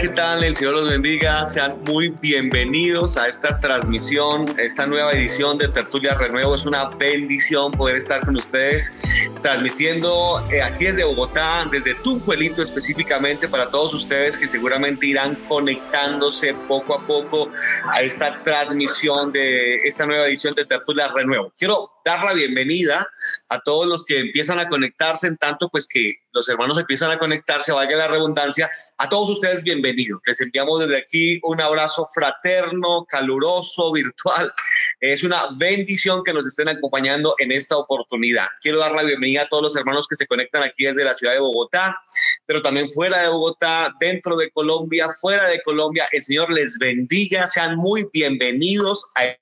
¿qué tal? El Señor los bendiga. Sean muy bienvenidos a esta transmisión, esta nueva edición de Tertulia Renuevo. Es una bendición poder estar con ustedes transmitiendo eh, aquí desde Bogotá, desde Tunjuelito específicamente, para todos ustedes que seguramente irán conectándose poco a poco a esta transmisión de esta nueva edición de Tertulia Renuevo. Quiero dar la bienvenida a todos los que empiezan a conectarse, en tanto pues que los hermanos empiezan a conectarse, valga la redundancia, a todos ustedes bienvenidos. Les enviamos desde aquí un abrazo fraterno, caluroso, virtual. Es una bendición que nos estén acompañando en esta oportunidad. Quiero dar la bienvenida a todos los hermanos que se conectan aquí desde la ciudad de Bogotá, pero también fuera de Bogotá, dentro de Colombia, fuera de Colombia. El Señor les bendiga, sean muy bienvenidos a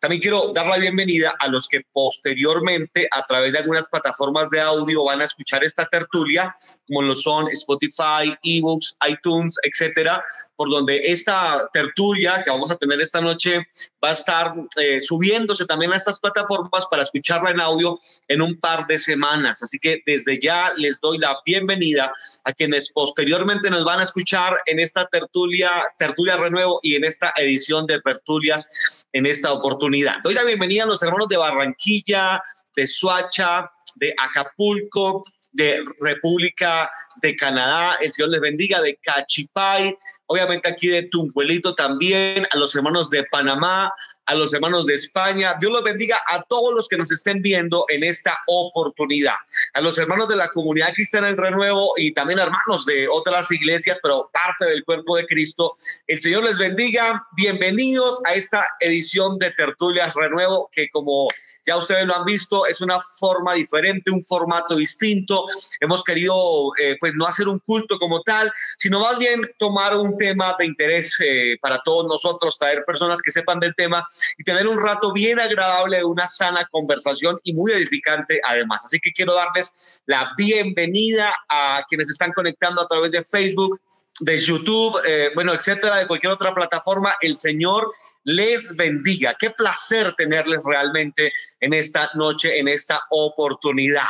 También quiero dar la bienvenida a los que posteriormente a través de algunas plataformas de audio van a escuchar esta tertulia, como lo son Spotify, eBooks, iTunes, etcétera, por donde esta tertulia que vamos a tener esta noche va a estar eh, subiéndose también a estas plataformas para escucharla en audio en un par de semanas. Así que desde ya les doy la bienvenida a quienes posteriormente nos van a escuchar en esta tertulia, tertulia renuevo y en esta edición de tertulias en esta oportunidad. Doy la bienvenida a los hermanos de Barranquilla, de Suacha, de Acapulco, de República de Canadá, el Señor les bendiga, de Cachipay, obviamente aquí de Tunjuelito también, a los hermanos de Panamá, a los hermanos de España. Dios los bendiga a todos los que nos estén viendo en esta oportunidad. A los hermanos de la comunidad cristiana en Renuevo y también hermanos de otras iglesias, pero parte del cuerpo de Cristo. El Señor les bendiga. Bienvenidos a esta edición de Tertulias Renuevo, que como ya ustedes lo han visto, es una forma diferente, un formato distinto. Hemos querido, eh, pues, no hacer un culto como tal, sino más bien tomar un tema de interés eh, para todos nosotros, traer personas que sepan del tema y tener un rato bien agradable, una sana conversación y muy edificante además. Así que quiero darles la bienvenida a quienes están conectando a través de Facebook, de YouTube, eh, bueno, etcétera, de cualquier otra plataforma. El Señor les bendiga. Qué placer tenerles realmente en esta noche, en esta oportunidad.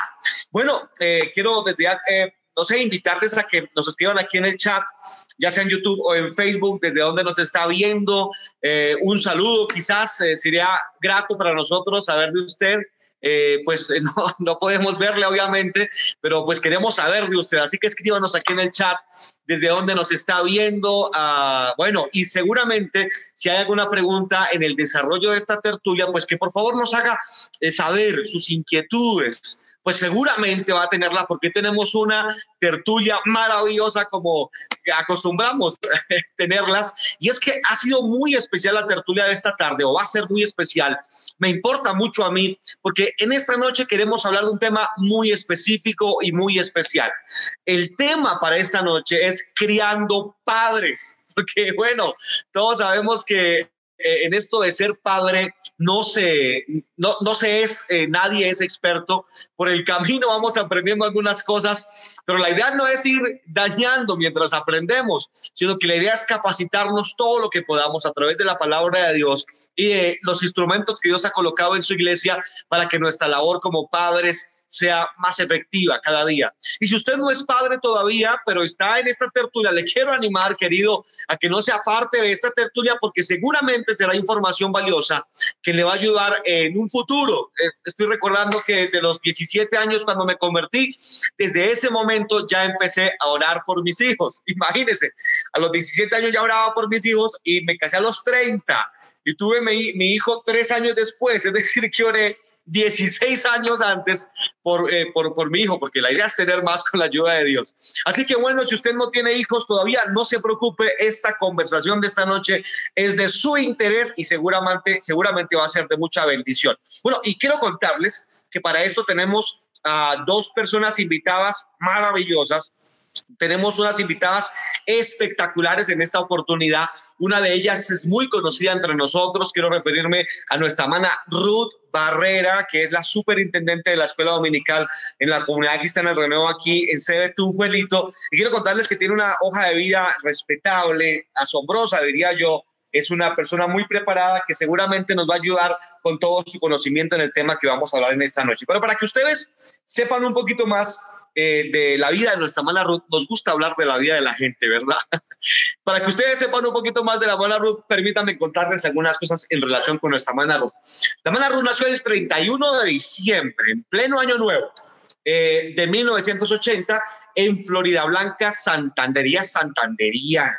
Bueno, eh, quiero desde ya, eh, no sé, invitarles a que nos escriban aquí en el chat, ya sea en YouTube o en Facebook, desde donde nos está viendo. un saludo, quizás sería grato para nosotros saber de usted. Eh, pues no, no, podemos verle obviamente, pero pues queremos saber de usted. Así que escríbanos aquí en el chat desde dónde nos está viendo. Uh, bueno, y seguramente si hay alguna pregunta en el desarrollo de esta tertulia, pues que por favor nos haga eh, saber sus inquietudes pues seguramente va a tenerla porque tenemos una tertulia maravillosa como acostumbramos tenerlas. Y es que ha sido muy especial la tertulia de esta tarde o va a ser muy especial. Me importa mucho a mí porque en esta noche queremos hablar de un tema muy específico y muy especial. El tema para esta noche es criando padres porque bueno, todos sabemos que en esto de ser padre no se, no, no se es, eh, nadie es experto. Por el camino vamos aprendiendo algunas cosas, pero la idea no es ir dañando mientras aprendemos, sino que la idea es capacitarnos todo lo que podamos a través de la palabra de Dios y de los instrumentos que Dios ha colocado en su iglesia para que nuestra labor como padres sea más efectiva cada día. Y si usted no es padre todavía, pero está en esta tertulia, le quiero animar, querido, a que no sea parte de esta tertulia porque seguramente será información valiosa que le va a ayudar en un futuro. Eh, estoy recordando que desde los 17 años cuando me convertí, desde ese momento ya empecé a orar por mis hijos. Imagínense, a los 17 años ya oraba por mis hijos y me casé a los 30 y tuve mi, mi hijo tres años después, es decir, que oré 16 años antes por, eh, por, por, mi hijo, porque la idea es tener más con la ayuda de Dios. Así que bueno, si usted no tiene hijos todavía, no se preocupe, esta conversación de esta noche es de su interés y seguramente, seguramente va a ser de mucha bendición. Bueno, y quiero contarles que para esto tenemos a dos personas invitadas maravillosas tenemos unas invitadas espectaculares en esta oportunidad. Una de ellas es muy conocida entre nosotros. Quiero referirme a nuestra hermana Ruth Barrera, que es la superintendente de la escuela dominical en la comunidad cristiana del Renuevo aquí en sede Tunjuelito. Y quiero contarles que tiene una hoja de vida respetable, asombrosa, diría yo, es una persona muy preparada que seguramente nos va a ayudar con todo su conocimiento en el tema que vamos a hablar en esta noche. Pero para que ustedes sepan un poquito más eh, de la vida de nuestra hermana Ruth, nos gusta hablar de la vida de la gente, ¿verdad? para que ustedes sepan un poquito más de la hermana Ruth, permítanme contarles algunas cosas en relación con nuestra hermana Ruth. La hermana Ruth nació el 31 de diciembre, en pleno año nuevo eh, de 1980 en Florida Blanca, Santandería, Santandería.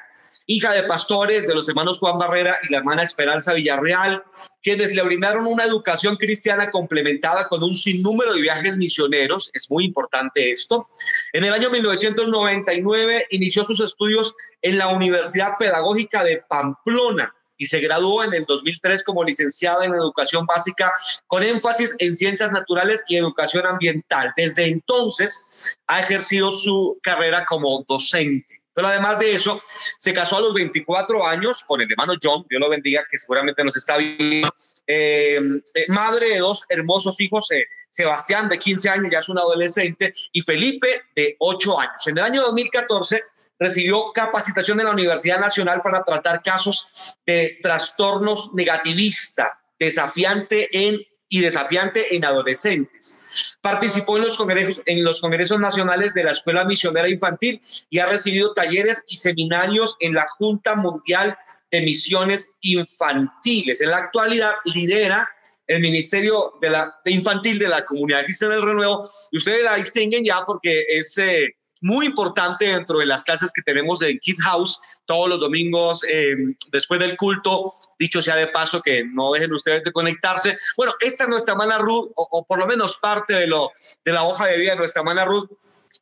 Hija de pastores de los hermanos Juan Barrera y la hermana Esperanza Villarreal, quienes le brindaron una educación cristiana complementada con un sinnúmero de viajes misioneros. Es muy importante esto. En el año 1999 inició sus estudios en la Universidad Pedagógica de Pamplona y se graduó en el 2003 como licenciada en educación básica con énfasis en ciencias naturales y educación ambiental. Desde entonces ha ejercido su carrera como docente. Pero además de eso, se casó a los 24 años con el hermano John, Dios lo bendiga, que seguramente nos está viendo, eh, eh, madre de dos hermosos hijos, eh, Sebastián de 15 años, ya es un adolescente, y Felipe de 8 años. En el año 2014 recibió capacitación en la Universidad Nacional para tratar casos de trastornos negativista, desafiante en y desafiante en adolescentes. Participó en los, congresos, en los congresos nacionales de la Escuela Misionera Infantil y ha recibido talleres y seminarios en la Junta Mundial de Misiones Infantiles. En la actualidad lidera el Ministerio de la de Infantil de la Comunidad Cristiana del Renuevo y ustedes la distinguen ya porque es eh, muy importante dentro de las clases que tenemos en Kid House todos los domingos eh, después del culto. Dicho sea de paso, que no dejen ustedes de conectarse. Bueno, esta es nuestra hermana Ruth, o, por lo menos parte de, lo, de la hoja de vida de nuestra hermana Ruth.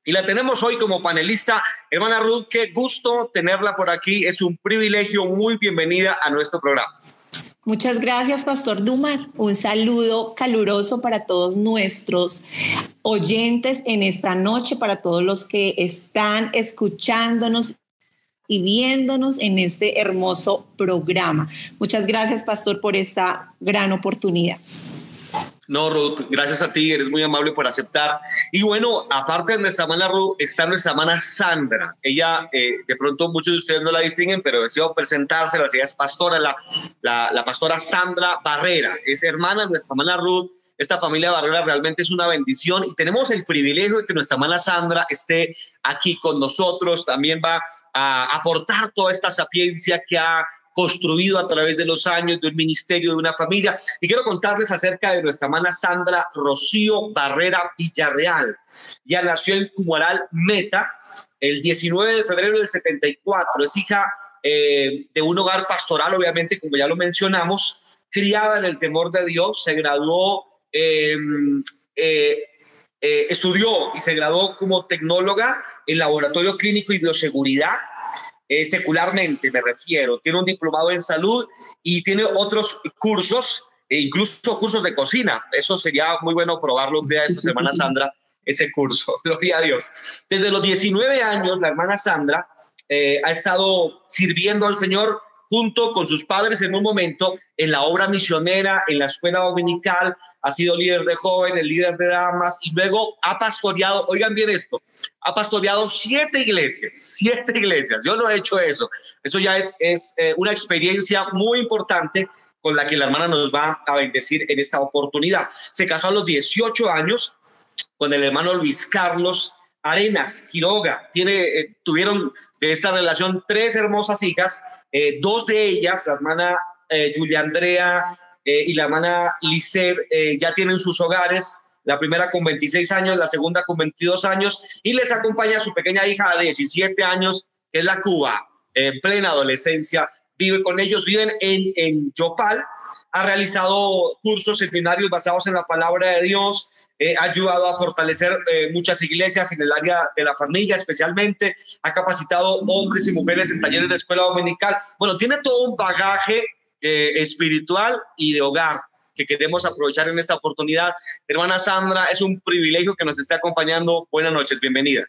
Y la tenemos hoy como panelista. Hermana Ruth, qué gusto tenerla por aquí. Es un privilegio. Muy bienvenida a nuestro programa. Muchas gracias, Pastor Dumar. Un saludo caluroso para todos nuestros oyentes en esta noche, para todos los que están escuchándonos y viéndonos en este hermoso programa. Muchas gracias, Pastor, por esta gran oportunidad. No, Ruth, gracias a ti, eres muy amable por aceptar. Y bueno, aparte de nuestra hermana Ruth, está nuestra hermana Sandra. Ella, eh, de pronto muchos de ustedes no la distinguen, pero deseo presentársela. Ella es pastora, la, la, pastora Sandra Barrera. Es hermana de nuestra hermana Ruth. Esta familia Barrera realmente es una bendición y tenemos el privilegio de que nuestra hermana Sandra esté aquí con nosotros. También va a aportar toda esta sapiencia que ha construido a través de los años de un ministerio, de una familia. Y quiero contarles acerca de nuestra hermana Sandra Rocío Barrera Villarreal. Ya nació en Cumaral Meta el 19 de febrero del 74. Es hija eh, de un hogar pastoral, obviamente, como ya lo mencionamos, criada en el temor de Dios, se graduó, em, eh, eh, estudió y se graduó como tecnóloga en laboratorio clínico y bioseguridad eh, secularmente me refiero, tiene un diplomado en salud y tiene otros cursos, e incluso cursos de cocina. Eso sería muy bueno probarlo un día de esta semana, Sandra, ese curso. Gloria a Dios. Desde los 19 años, la hermana Sandra eh, ha estado sirviendo al Señor junto con sus padres en un momento en la obra misionera, en la escuela dominical, ha sido líder de jóvenes, líder de damas y luego ha pastoreado, oigan bien esto, ha pastoreado siete iglesias, siete iglesias. Yo no he hecho eso. Eso ya es, es eh, una experiencia muy importante con la que la hermana nos va a bendecir en esta oportunidad. Se casó a los 18 años con el hermano Luis Carlos Arenas Quiroga. Tiene, eh, tuvieron de esta relación tres hermosas hijas, eh, dos de ellas, la hermana Julia Andrea eh, y la hermana Lisset eh, ya tienen sus hogares, la primera con 26 años, la segunda con 22 años, y les acompaña su pequeña hija de 17 años, que es la Cuba, en plena adolescencia, vive con ellos, viven en, en Yopal, ha realizado cursos, seminarios basados en la palabra de Dios, eh, ha ayudado a fortalecer muchas iglesias en el área de la familia especialmente, ha capacitado hombres y mujeres en talleres de escuela dominical. Bueno, tiene todo un bagaje eh, espiritual y de hogar que queremos aprovechar en esta oportunidad. Hermana Sandra, es un privilegio que nos esté acompañando. Buenas noches, bienvenida.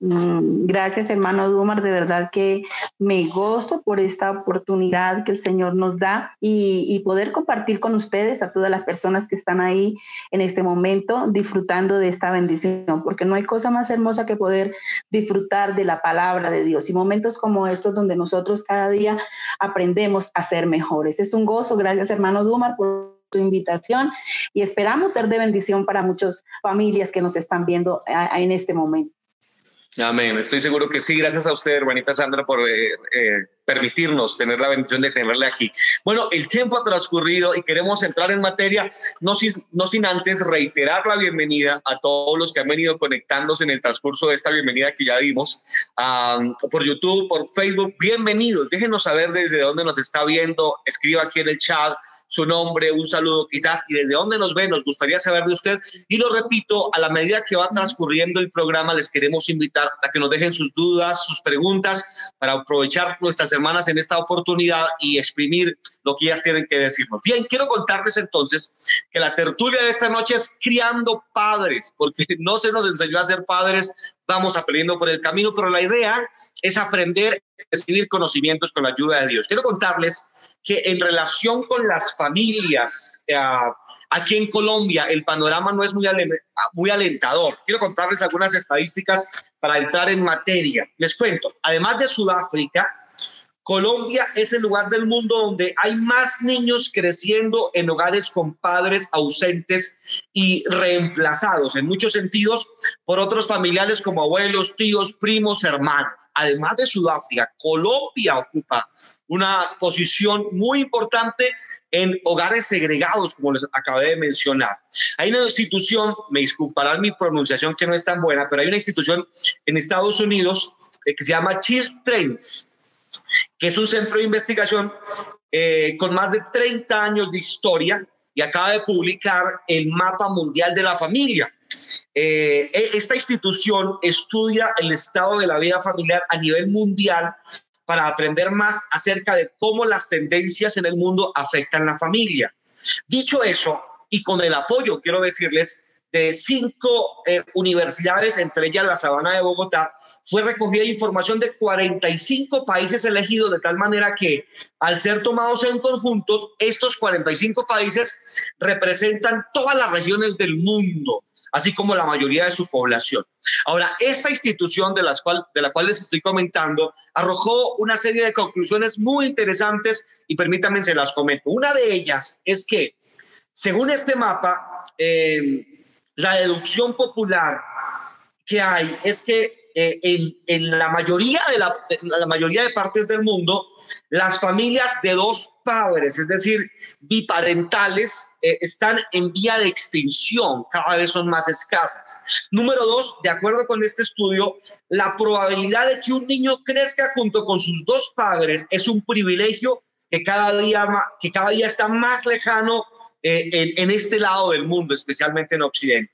Mm, gracias, hermano Dumar. De verdad que me gozo por esta oportunidad que el Señor nos da y, poder compartir con ustedes, a todas las personas que están ahí en este momento, disfrutando de esta bendición, porque no hay cosa más hermosa que poder disfrutar de la palabra de Dios y momentos como estos donde nosotros cada día aprendemos a ser mejores. Es un gozo. Gracias, hermano Dumar, por tu invitación y esperamos ser de bendición para muchas familias que nos están viendo en este momento. Amén. Estoy seguro que sí. Gracias a usted, hermanita Sandra, por eh, eh, permitirnos tener la bendición de tenerle aquí. Bueno, el tiempo ha transcurrido y queremos entrar en materia, no sin, antes reiterar la bienvenida a todos los que han venido conectándose en el transcurso de esta bienvenida que ya dimos por YouTube, por Facebook. Bienvenidos. Déjenos saber desde dónde nos está viendo. Escriba aquí en el chat su nombre, un saludo quizás y desde dónde nos ve, nos gustaría saber de usted. Y lo repito, a la medida que va transcurriendo el programa, les queremos invitar a que nos dejen sus dudas, sus preguntas, para aprovechar nuestras semanas en esta oportunidad y exprimir lo que ellas tienen que decirnos. Bien, quiero contarles entonces que la tertulia de esta noche es criando padres, porque no se nos enseñó a ser padres, vamos aprendiendo por el camino, pero la idea es aprender recibir conocimientos con la ayuda de Dios. Quiero contarles que en relación con las familias, eh, aquí en Colombia el panorama no es muy, muy alentador. Quiero contarles algunas estadísticas para entrar en materia. Les cuento, además de Sudáfrica, Colombia es el lugar del mundo donde hay más niños creciendo en hogares con padres ausentes y reemplazados en muchos sentidos por otros familiares como abuelos, tíos, primos, hermanos. Además de Sudáfrica, Colombia ocupa una posición muy importante en hogares segregados, como les acabé de mencionar. Hay una institución, me disculparán mi pronunciación que no es tan buena, pero hay una institución en Estados Unidos eh, que se llama Children's que es un centro de investigación eh, con más de 30 años de historia y acaba de publicar el mapa mundial de la familia. Eh, e, esta institución estudia el estado de la vida familiar a nivel mundial para aprender más acerca de cómo las tendencias en el mundo afectan la familia. Dicho eso, y con el apoyo, quiero decirles, de cinco eh, universidades, entre ellas la Sabana de Bogotá, fue recogida información de 45 países elegidos de tal manera que al ser tomados en conjuntos, estos 45 países representan todas las regiones del mundo así como la mayoría de su población. Ahora, esta institución de, las cual, de la cual les estoy comentando arrojó una serie de conclusiones muy interesantes y permítanme se las comento. Una de ellas es que, según este mapa, eh, la deducción popular que hay es que eh, en, la, mayoría de la, mayoría de partes del mundo, las familias de dos padres, es decir, biparentales, eh, están en vía de extinción, cada vez son más escasas. Número dos, de acuerdo con este estudio, la probabilidad de que un niño crezca junto con sus dos padres es un privilegio que cada día, que cada día está más lejano eh, en, en este lado del mundo, especialmente en Occidente.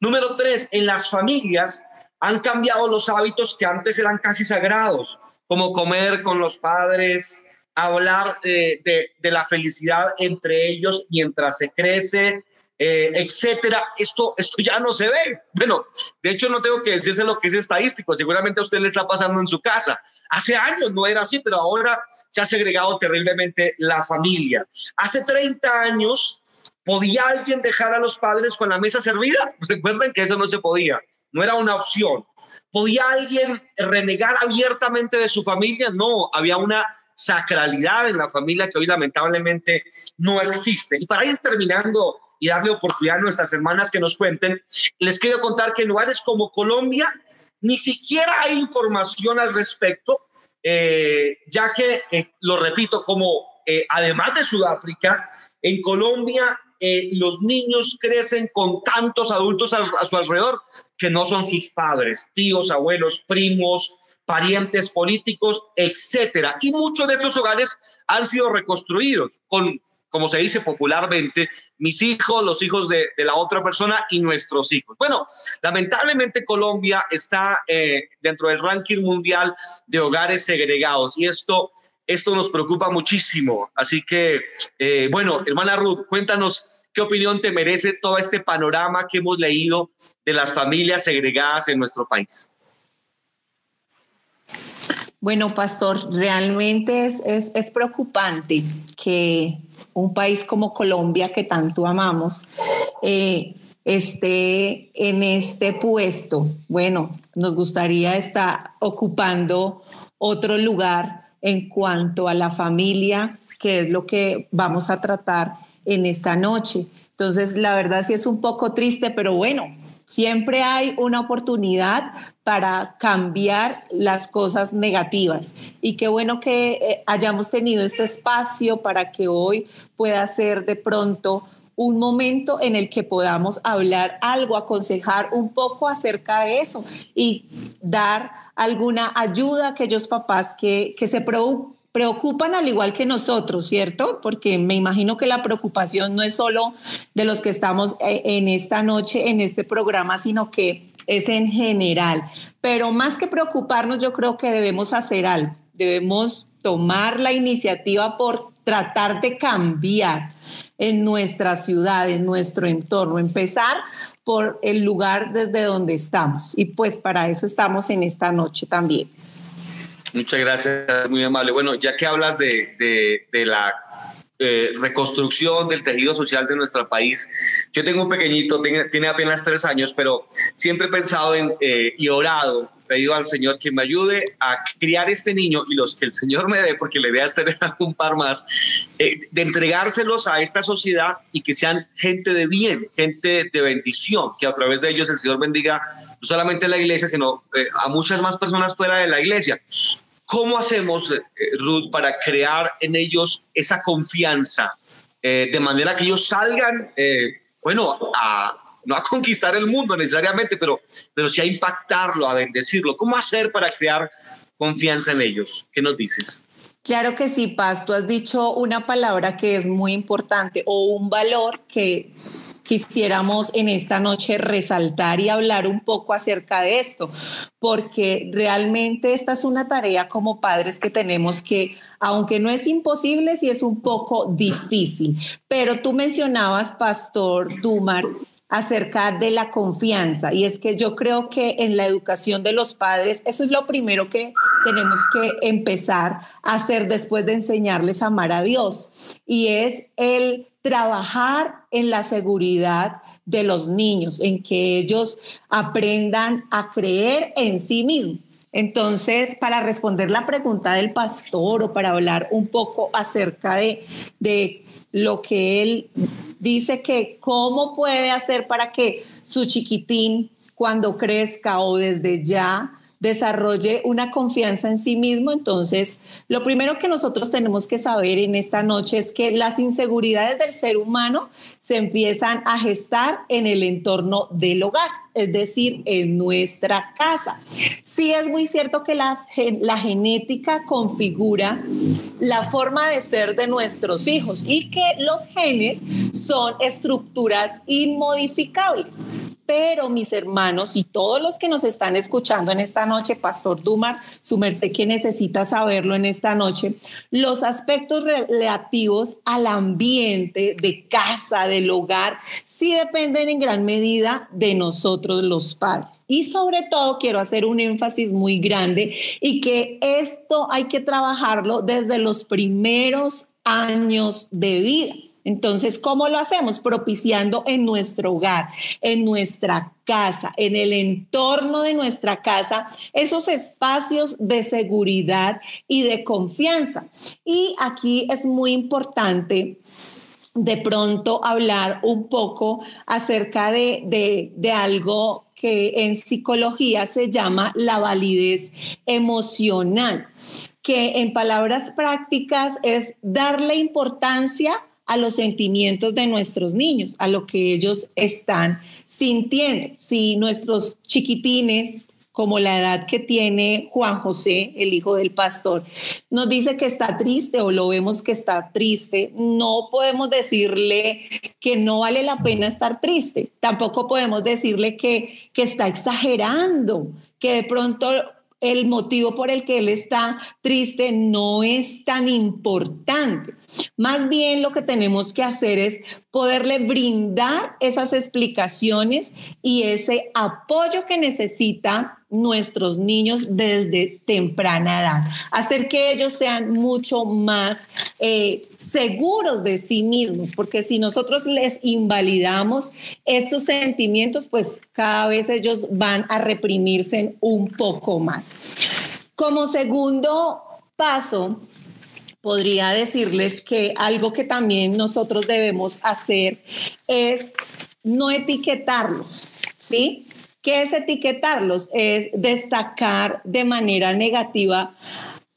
Número tres, en las familias han cambiado los hábitos que antes eran casi sagrados, como comer con los padres, hablar eh, de, la felicidad entre ellos mientras se crece, eh, etcétera. Esto, esto ya no se ve. Bueno, de hecho no tengo que decirse lo que es estadístico. Seguramente a usted le está pasando en su casa. Hace años no era así, pero ahora se ha segregado terriblemente la familia. Hace 30 años, ¿podía alguien dejar a los padres con la mesa servida? Recuerden que eso no se podía no era una opción. ¿Podía alguien renegar abiertamente de su familia? No, había una sacralidad en la familia que hoy lamentablemente no existe. Y para ir terminando y darle oportunidad a nuestras hermanas que nos cuenten, les quiero contar que en lugares como Colombia ni siquiera hay información al respecto, eh, ya que, eh, lo repito, como eh, además de Sudáfrica, en Colombia eh, los niños crecen con tantos adultos a, su alrededor que no son sus padres, tíos, abuelos, primos, parientes políticos, etcétera. Y muchos de estos hogares han sido reconstruidos con, como se dice popularmente, mis hijos, los hijos de, la otra persona y nuestros hijos. Bueno, lamentablemente Colombia está eh, dentro del ranking mundial de hogares segregados y esto esto nos preocupa muchísimo. Así que, eh, bueno, hermana Ruth, cuéntanos qué opinión te merece todo este panorama que hemos leído de las familias segregadas en nuestro país. Bueno, pastor, realmente es, es, preocupante que un país como Colombia, que tanto amamos, eh, esté en este puesto. Bueno, nos gustaría estar ocupando otro lugar en cuanto a la familia, que es lo que vamos a tratar en esta noche. Entonces, la verdad sí es un poco triste, pero bueno, Siempre hay una oportunidad para cambiar las cosas negativas. Y qué bueno que eh, hayamos tenido este espacio para que hoy pueda ser de pronto un momento en el que podamos hablar algo, aconsejar un poco acerca de eso y dar alguna ayuda a aquellos papás que, que se preocupan al igual que nosotros, ¿cierto? Porque me imagino que la preocupación no es solo de los que estamos eh, en esta noche, en este programa, sino que es en general. Pero más que preocuparnos, yo creo que debemos hacer algo. Debemos tomar la iniciativa por tratar de cambiar en nuestra ciudad, en nuestro entorno, empezar por el lugar desde donde estamos. Y pues para eso estamos en esta noche también. Muchas gracias, muy amable. Bueno, ya que hablas de, de, la eh, reconstrucción del tejido social de nuestro país. Yo tengo un pequeñito, tiene, apenas tres años, pero siempre he pensado en, eh, y orado, pedido al Señor que me ayude a criar este niño y los que el Señor me dé, porque la idea es tener un par más, eh, de entregárselos a esta sociedad y que sean gente de bien, gente de bendición, que a través de ellos el Señor bendiga no solamente a la iglesia, sino a muchas más personas fuera de la iglesia. ¿Cómo hacemos, eh, Ruth, para crear en ellos esa confianza eh, de manera que ellos salgan, eh, bueno, a, no a conquistar el mundo necesariamente, pero, pero sí a impactarlo, a bendecirlo? ¿Cómo hacer para crear confianza en ellos? ¿Qué nos dices? Claro que sí, Paz, tú has dicho una palabra que es muy importante o un valor que quisiéramos en esta noche resaltar y hablar un poco acerca de esto, porque realmente esta es una tarea como padres que tenemos que, aunque no es imposible, sí es un poco difícil. Pero tú mencionabas, Pastor Dumar, acerca de la confianza. Y es que yo creo que en la educación de los padres, eso es lo primero que tenemos que empezar a hacer después de enseñarles a amar a Dios. Y es el trabajar en la seguridad de los niños, en que ellos aprendan a creer en sí mismos. Entonces, para responder la pregunta del pastor o para hablar un poco acerca de, de lo que él dice que cómo puede hacer para que su chiquitín cuando crezca o desde ya desarrolle una confianza en sí mismo. Entonces, lo primero que nosotros tenemos que saber en esta noche es que las inseguridades del ser humano se empiezan a gestar en el entorno del hogar, es decir, en nuestra casa. Sí es muy cierto que la genética configura la forma de ser de nuestros hijos y que los genes son estructuras inmodificables. Pero mis hermanos y todos los que nos están escuchando en esta noche, Pastor Dumar, su merced que necesita saberlo en esta noche, los aspectos relativos al ambiente de casa, del hogar, sí dependen en gran medida de nosotros los padres. Y sobre todo quiero hacer un énfasis muy grande y que esto hay que trabajarlo desde los primeros años de vida. Entonces, ¿cómo lo hacemos? Propiciando en nuestro hogar, en nuestra casa, en el entorno de nuestra casa, esos espacios de seguridad y de confianza. Y aquí es muy importante de pronto hablar un poco acerca de, de, algo que en psicología se llama la validez emocional, que en palabras prácticas es darle importancia a los sentimientos de nuestros niños, a lo que ellos están sintiendo. Si nuestros chiquitines como la edad que tiene Juan José, el hijo del pastor, nos dice que está triste o lo vemos que está triste, no podemos decirle que no vale la pena estar triste. Tampoco podemos decirle que, que está exagerando, que de pronto el motivo por el que él está triste no es tan importante. Más bien lo que tenemos que hacer es poderle brindar esas explicaciones y ese apoyo que necesita nuestros niños desde temprana edad, hacer que ellos sean mucho más eh, seguros de sí mismos, porque si nosotros les invalidamos esos sentimientos, pues cada vez ellos van a reprimirse un poco más. Como segundo paso, podría decirles que algo que también nosotros debemos hacer es no etiquetarlos, ¿sí? ¿Qué es etiquetarlos? Es destacar de manera negativa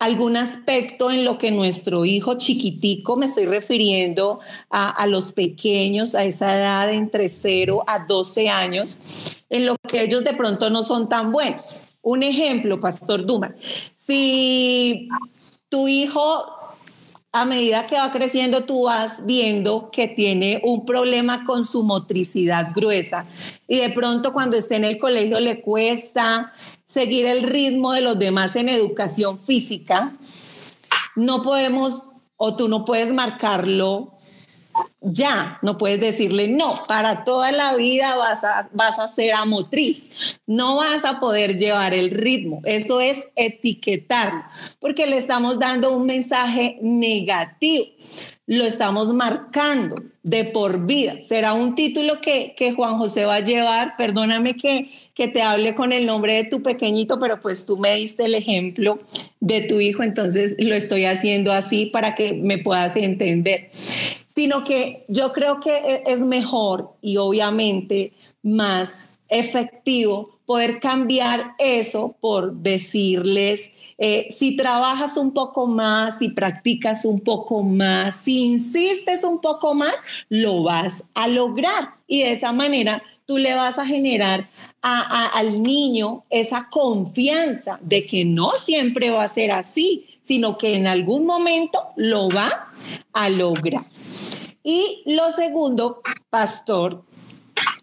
algún aspecto en lo que nuestro hijo chiquitico, me estoy refiriendo a, los pequeños, a esa edad entre 0 a 12 años, en lo que ellos de pronto no son tan buenos. Un ejemplo, Pastor Duma, si tu hijo a medida que va creciendo, tú vas viendo que tiene un problema con su motricidad gruesa y de pronto cuando esté en el colegio le cuesta seguir el ritmo de los demás en educación física. No podemos o tú no puedes marcarlo ya, no puedes decirle, no, para toda la vida vas a, vas a ser amotriz, no vas a poder llevar el ritmo. Eso es etiquetarlo, porque le estamos dando un mensaje negativo, lo estamos marcando de por vida. Será un título que, que Juan José va a llevar, perdóname que, que te hable con el nombre de tu pequeñito, pero pues tú me diste el ejemplo de tu hijo, entonces lo estoy haciendo así para que me puedas entender sino que yo creo que e, es mejor y obviamente más efectivo poder cambiar eso por decirles, eh, si trabajas un poco más, si practicas un poco más, si insistes un poco más, lo vas a lograr. Y de esa manera tú le vas a generar al niño esa confianza de que no siempre va a ser así, sino que en algún momento lo va a lograr. Y lo segundo, pastor,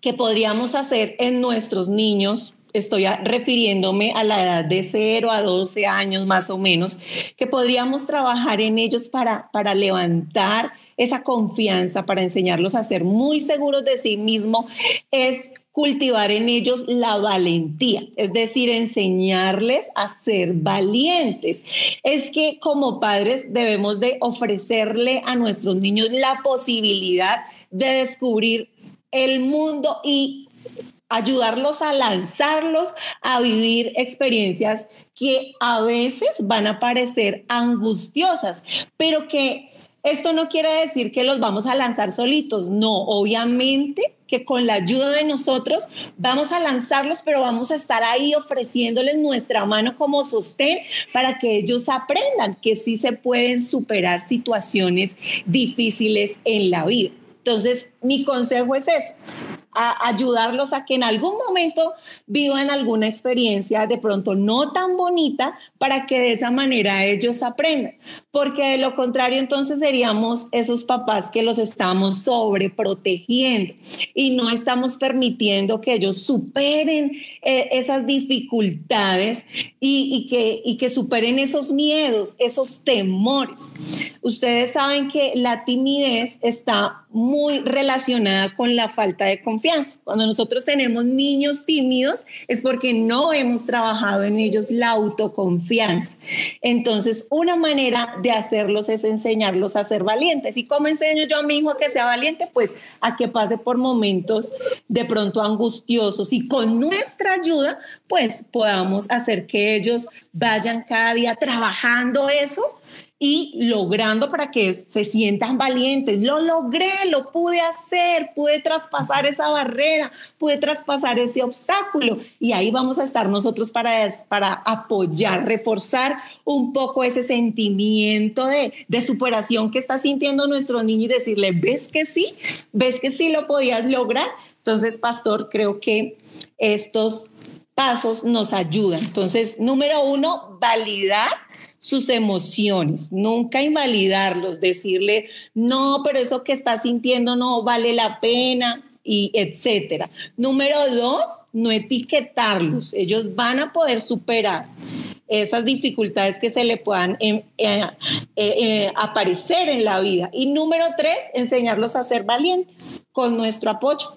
que podríamos hacer en nuestros niños, estoy refiriéndome a la edad de 0 a 12 años más o menos, que podríamos trabajar en ellos para, para levantar esa confianza, para enseñarlos a ser muy seguros de sí mismos, es cultivar en ellos la valentía, es decir, enseñarles a ser valientes. Es que como padres debemos de ofrecerle a nuestros niños la posibilidad de descubrir el mundo y ayudarlos a lanzarlos a vivir experiencias que a veces van a parecer angustiosas, pero que esto no quiere decir que los vamos a lanzar solitos, no, obviamente que con la ayuda de nosotros vamos a lanzarlos, pero vamos a estar ahí ofreciéndoles nuestra mano como sostén para que ellos aprendan que sí se pueden superar situaciones difíciles en la vida. Entonces, mi consejo es eso, a ayudarlos a que en algún momento vivan alguna experiencia de pronto no tan bonita para que de esa manera ellos aprendan. Porque de lo contrario entonces seríamos esos papás que los estamos sobreprotegiendo y no estamos permitiendo que ellos superen eh, esas dificultades y, que superen esos miedos, esos temores. Ustedes saben que la timidez está muy relacionada con la falta de confianza. Cuando nosotros tenemos niños tímidos es porque no hemos trabajado en ellos la autoconfianza. Entonces, una manera de hacerlos es enseñarlos a ser valientes. ¿Y cómo enseño yo a mi hijo a que sea valiente? Pues a que pase por momentos de pronto angustiosos y con nuestra ayuda, pues podamos hacer que ellos vayan cada día trabajando eso y logrando para que se sientan valientes. Lo logré, lo pude hacer, pude traspasar esa barrera, pude traspasar ese obstáculo y ahí vamos a estar nosotros para, para apoyar, reforzar un poco ese sentimiento de, de superación que está sintiendo nuestro niño y decirle, ¿ves que sí? ¿Ves que sí lo podías lograr? Entonces, pastor, creo que estos pasos nos ayudan. Entonces, número uno, validar sus emociones, nunca invalidarlos, decirle, no, pero eso que está sintiendo no vale la pena, y etcétera. Número dos, no etiquetarlos. Ellos van a poder superar esas dificultades que se le puedan em, eh, eh, aparecer en la vida. Y número tres, enseñarlos a ser valientes con nuestro apoyo.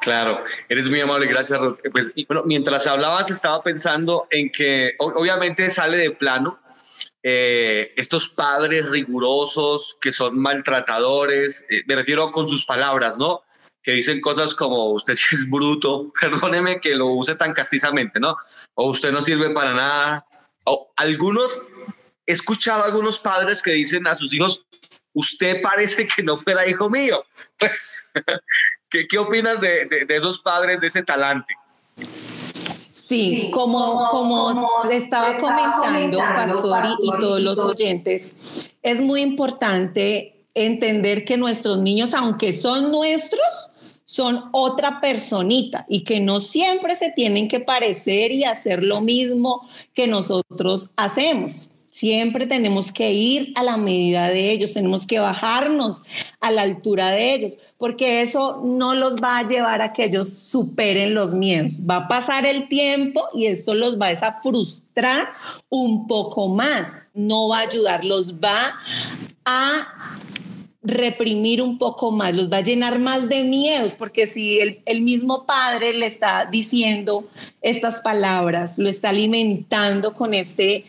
Claro, eres muy amable, gracias. Pues, bueno, mientras hablabas estaba pensando en que obviamente sale de plano eh, estos padres rigurosos que son maltratadores, eh, me refiero con sus palabras, ¿no? Que dicen cosas como usted es bruto, perdóneme que lo use tan castizamente, ¿no? O usted no sirve para nada. O algunos, he escuchado a algunos padres que dicen a sus hijos, usted parece que no fuera hijo mío. Pues, ¿qué, ¿qué, opinas de, de, de esos padres, de ese talante? Sí, como, como estaba comentando, Pastor y, todos los oyentes, es muy importante entender que nuestros niños, aunque son nuestros, son otra personita y que no siempre se tienen que parecer y hacer lo mismo que nosotros hacemos. Siempre tenemos que ir a la medida de ellos, tenemos que bajarnos a la altura de ellos, porque eso no los va a llevar a que ellos superen los miedos. Va a pasar el tiempo y esto los va a frustrar un poco más, no va a ayudar, los va a reprimir un poco más, los va a llenar más de miedos, porque si el, el, mismo padre le está diciendo estas palabras, lo está alimentando con este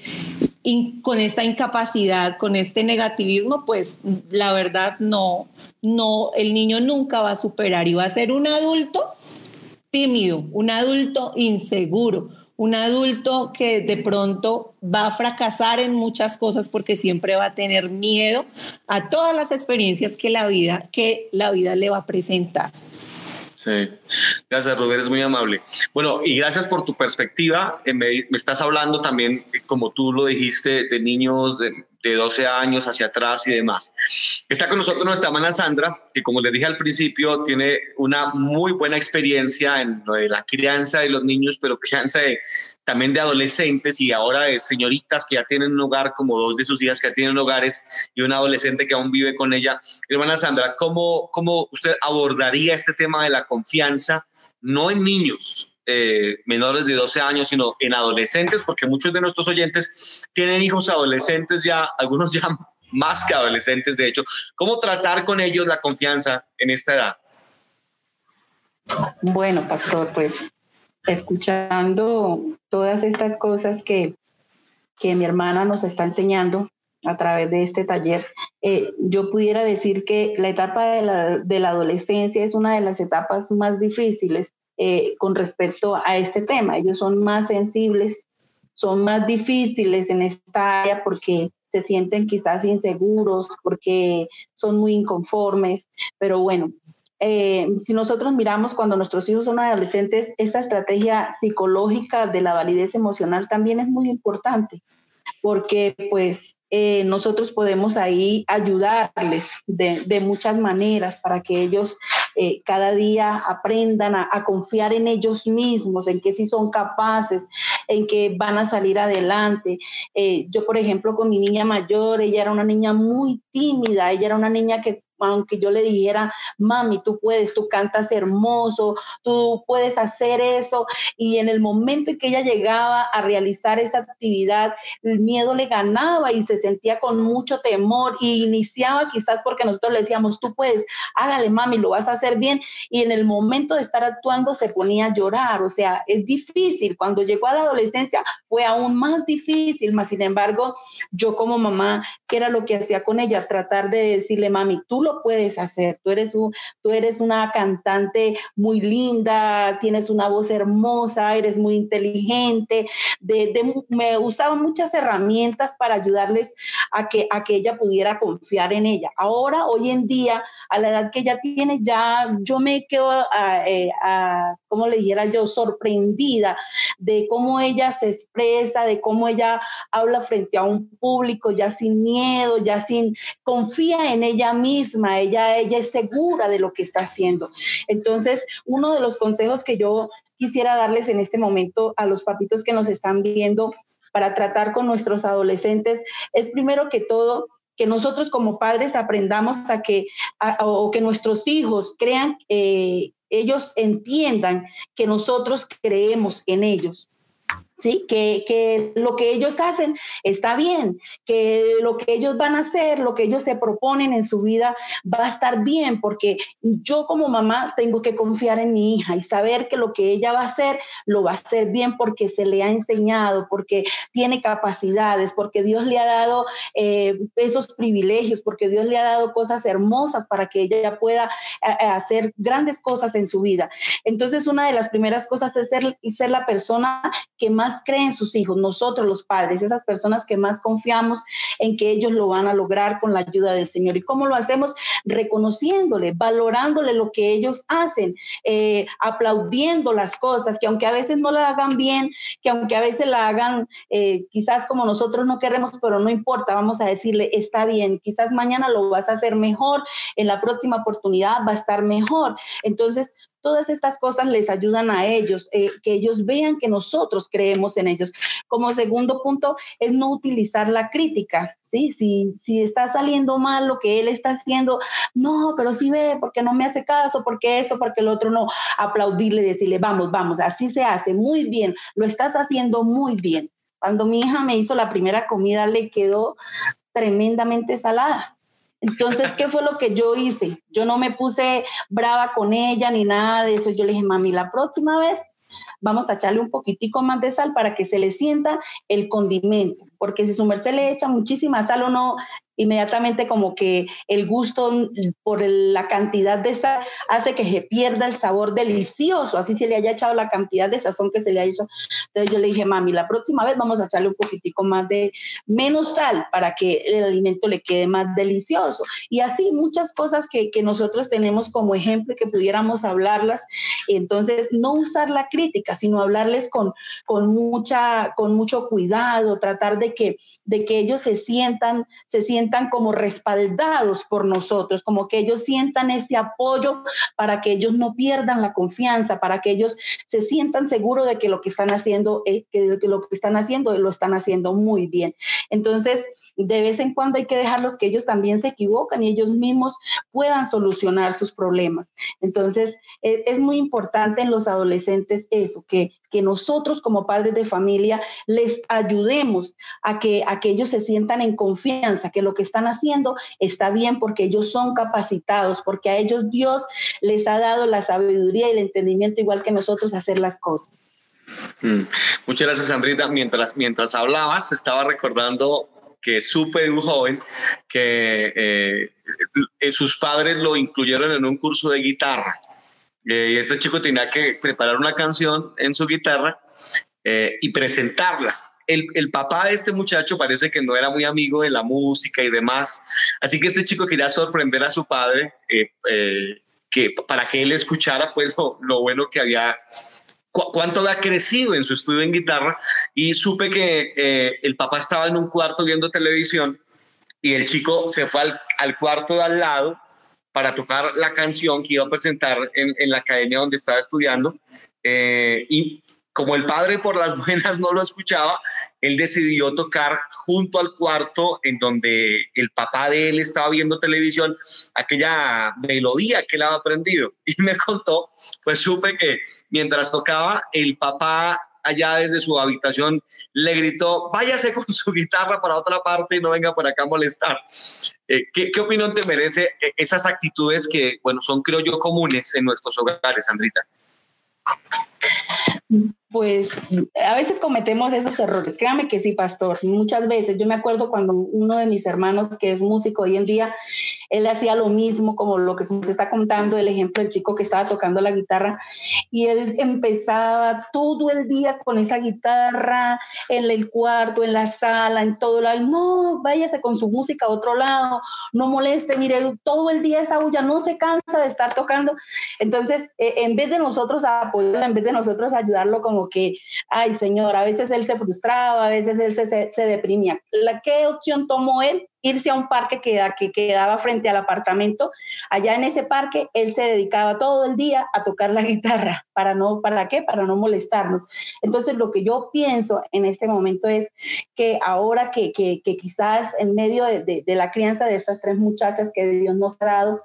con esta incapacidad, con este negativismo, pues la verdad no, no, el niño nunca va a superar y va a ser un adulto tímido, un adulto inseguro, un adulto que de pronto va a fracasar en muchas cosas porque siempre va a tener miedo a todas las experiencias que la vida, que la vida le va a presentar. Sí, gracias Rubén, es muy amable. Bueno, y gracias por tu perspectiva. Eh, me, me, estás hablando también, eh, como tú lo dijiste, de niños de, de 12 años hacia atrás y demás. Está con nosotros nuestra hermana Sandra, que como les dije al principio, tiene una muy buena experiencia en lo de la crianza de los niños, pero crianza también de adolescentes y ahora de señoritas que ya tienen un hogar, como dos de sus hijas que tienen hogares y una adolescente que aún vive con ella. Hermana Sandra, ¿cómo, cómo usted abordaría este tema de la confianza, no en niños, eh, menores de 12 años, sino en adolescentes, porque muchos de nuestros oyentes tienen hijos adolescentes ya, algunos ya más que adolescentes, de hecho. ¿Cómo tratar con ellos la confianza en esta edad? Bueno, pastor, pues escuchando todas estas cosas que, que mi hermana nos está enseñando a través de este taller, eh, yo pudiera decir que la etapa de la, de la adolescencia es una de las etapas más difíciles eh, con respecto a este tema. Ellos son más sensibles, son más difíciles en esta área porque se sienten quizás inseguros, porque son muy inconformes, pero bueno. Eh, si nosotros miramos cuando nuestros hijos son adolescentes, esta estrategia psicológica de la validez emocional también es muy importante, porque pues eh, nosotros podemos ahí ayudarles de, muchas maneras para que ellos eh, cada día aprendan a, a, confiar en ellos mismos, en que sí son capaces, en que van a salir adelante. Eh, yo, por ejemplo, con mi niña mayor, ella era una niña muy tímida, ella era una niña que aunque yo le dijera, mami, tú puedes, tú cantas hermoso, tú puedes hacer eso. Y en el momento en que ella llegaba a realizar esa actividad, el miedo le ganaba y se sentía con mucho temor y iniciaba quizás porque nosotros le decíamos, tú puedes, hágale, mami, lo vas a hacer bien. Y en el momento de estar actuando se ponía a llorar. O sea, es difícil. Cuando llegó a la adolescencia fue aún más difícil, más sin embargo, yo como mamá, ¿qué era lo que hacía con ella? Tratar de decirle, mami, tú lo puedes hacer. Tú eres, un, tú eres una cantante muy linda, tienes una voz hermosa, eres muy inteligente. De, de, me usaba muchas herramientas para ayudarles a que, a que ella pudiera confiar en ella. Ahora, hoy en día, a la edad que ella tiene, ya yo me quedo, a, eh, a, como le dijera yo, sorprendida de cómo ella se expresa, de cómo ella habla frente a un público, ya sin miedo, ya sin, confía en ella misma ella, ella es segura de lo que está haciendo. Entonces, uno de los consejos que yo quisiera darles en este momento a los papitos que nos están viendo para tratar con nuestros adolescentes es primero que todo que nosotros como padres aprendamos a que, o que nuestros hijos crean, eh, ellos entiendan que nosotros creemos en ellos ¿sí? Que, que, lo que ellos hacen está bien, que lo que ellos van a hacer, lo que ellos se proponen en su vida va a estar bien, porque yo como mamá tengo que confiar en mi hija y saber que lo que ella va a hacer lo va a hacer bien porque se le ha enseñado, porque tiene capacidades, porque Dios le ha dado eh, esos privilegios, porque Dios le ha dado cosas hermosas para que ella pueda eh, eh, hacer grandes cosas en su vida. Entonces, una de las primeras cosas es ser, ser la persona que más creen sus hijos, nosotros los padres, esas personas que más confiamos en que ellos lo van a lograr con la ayuda del Señor. ¿Y cómo lo hacemos? Reconociéndole, valorándole lo que ellos hacen, eh, aplaudiendo las cosas, que aunque a veces no la hagan bien, que aunque a veces la hagan eh, quizás como nosotros no queremos, pero no importa, vamos a decirle, está bien, quizás mañana lo vas a hacer mejor, en la próxima oportunidad va a estar mejor. Entonces, Todas estas cosas les ayudan a ellos, eh, que ellos vean que nosotros creemos en ellos. Como segundo punto es no utilizar la crítica. ¿sí? Si, está saliendo mal lo que él está haciendo, no, pero sí ve, porque no me hace caso, porque eso, porque el otro no, aplaudirle, decirle, vamos, vamos, así se hace, muy bien, lo estás haciendo muy bien. Cuando mi hija me hizo la primera comida, le quedó tremendamente salada entonces, ¿qué fue lo que yo hice? Yo no me puse brava con ella ni nada de eso. Yo le dije, mami, la próxima vez vamos a echarle un poquitico más de sal para que se le sienta el condimento, porque si su merced le echa muchísima sal o no, inmediatamente como que el gusto por la cantidad de sal hace que se pierda el sabor delicioso, así se le haya echado la cantidad de sazón que se le ha hecho. Entonces yo le dije, mami, la próxima vez vamos a echarle un poquitico más de menos sal para que el alimento le quede más delicioso. Y así muchas cosas que, que nosotros tenemos como ejemplo que pudiéramos hablarlas. Entonces, no usar la crítica, sino hablarles con, con, mucha, con mucho cuidado, tratar de que, de que ellos se sientan, se sientan como respaldados por nosotros, como que ellos sientan ese apoyo para que ellos no pierdan la confianza, para que ellos se sientan seguros de que lo que están haciendo, eh, que lo que están haciendo lo están haciendo muy bien. Entonces, de vez en cuando hay que dejarlos que ellos también se equivocan y ellos mismos puedan solucionar sus problemas. Entonces, e, es, muy importante en los adolescentes eso, que, que nosotros como padres de familia les ayudemos a que, a que ellos se sientan en confianza, que lo que están haciendo está bien porque ellos son capacitados, porque a ellos Dios les ha dado la sabiduría y el entendimiento igual que nosotros hacer las cosas. Mm. Muchas gracias, Sandrita. Mientras, mientras hablabas, estaba recordando que supe de un joven que eh, eh, sus padres lo incluyeron en un curso de guitarra. Eh, este chico tenía que preparar una canción en su guitarra y presentarla. El, papá de este muchacho parece que no era muy amigo de la música y demás, así que este chico quería sorprender a su padre que, para que él escuchara pues lo, bueno que había cuánto había crecido en su estudio en guitarra y supe que eh, el papá estaba en un cuarto viendo televisión y el chico se fue al, cuarto de al lado para tocar la canción que iba a presentar en, la academia donde estaba estudiando. Eh, y como el padre por las buenas no lo escuchaba, él decidió tocar junto al cuarto en donde el papá de él estaba viendo televisión aquella melodía que él había aprendido. Y me contó, pues supe que mientras tocaba, el papá allá desde su habitación le gritó, váyase con su guitarra para otra parte y no venga por acá a molestar. Eh, ¿qué, ¿qué, opinión te merece eh, esas actitudes que, bueno, son creo yo comunes en nuestros hogares, Andrita? Pues a veces cometemos esos errores. Créame que sí, pastor. Muchas veces. Yo me acuerdo cuando uno de mis hermanos, que es músico hoy en día, él hacía lo mismo, como lo que se está contando, el ejemplo del chico que estaba tocando la guitarra, y él empezaba todo el día con esa guitarra en el cuarto, en la sala, en todo lado. No, váyase con su música a otro lado, no moleste, mire, todo el día esa bulla, no se cansa de estar tocando. Entonces, eh, en vez de nosotros apoyarlo, en vez de nosotros ayudarlo como que, ay señor, a veces él se frustraba, a veces él se, se, deprimía. ¿La, ¿Qué opción tomó él? Irse a un parque que, que quedaba frente al apartamento. Allá en ese parque él se dedicaba todo el día a tocar la guitarra. ¿Para no, para qué? Para no molestarnos. Entonces lo que yo pienso en este momento es que ahora que, que, que quizás en medio de, de, de la crianza de estas tres muchachas que Dios nos ha dado,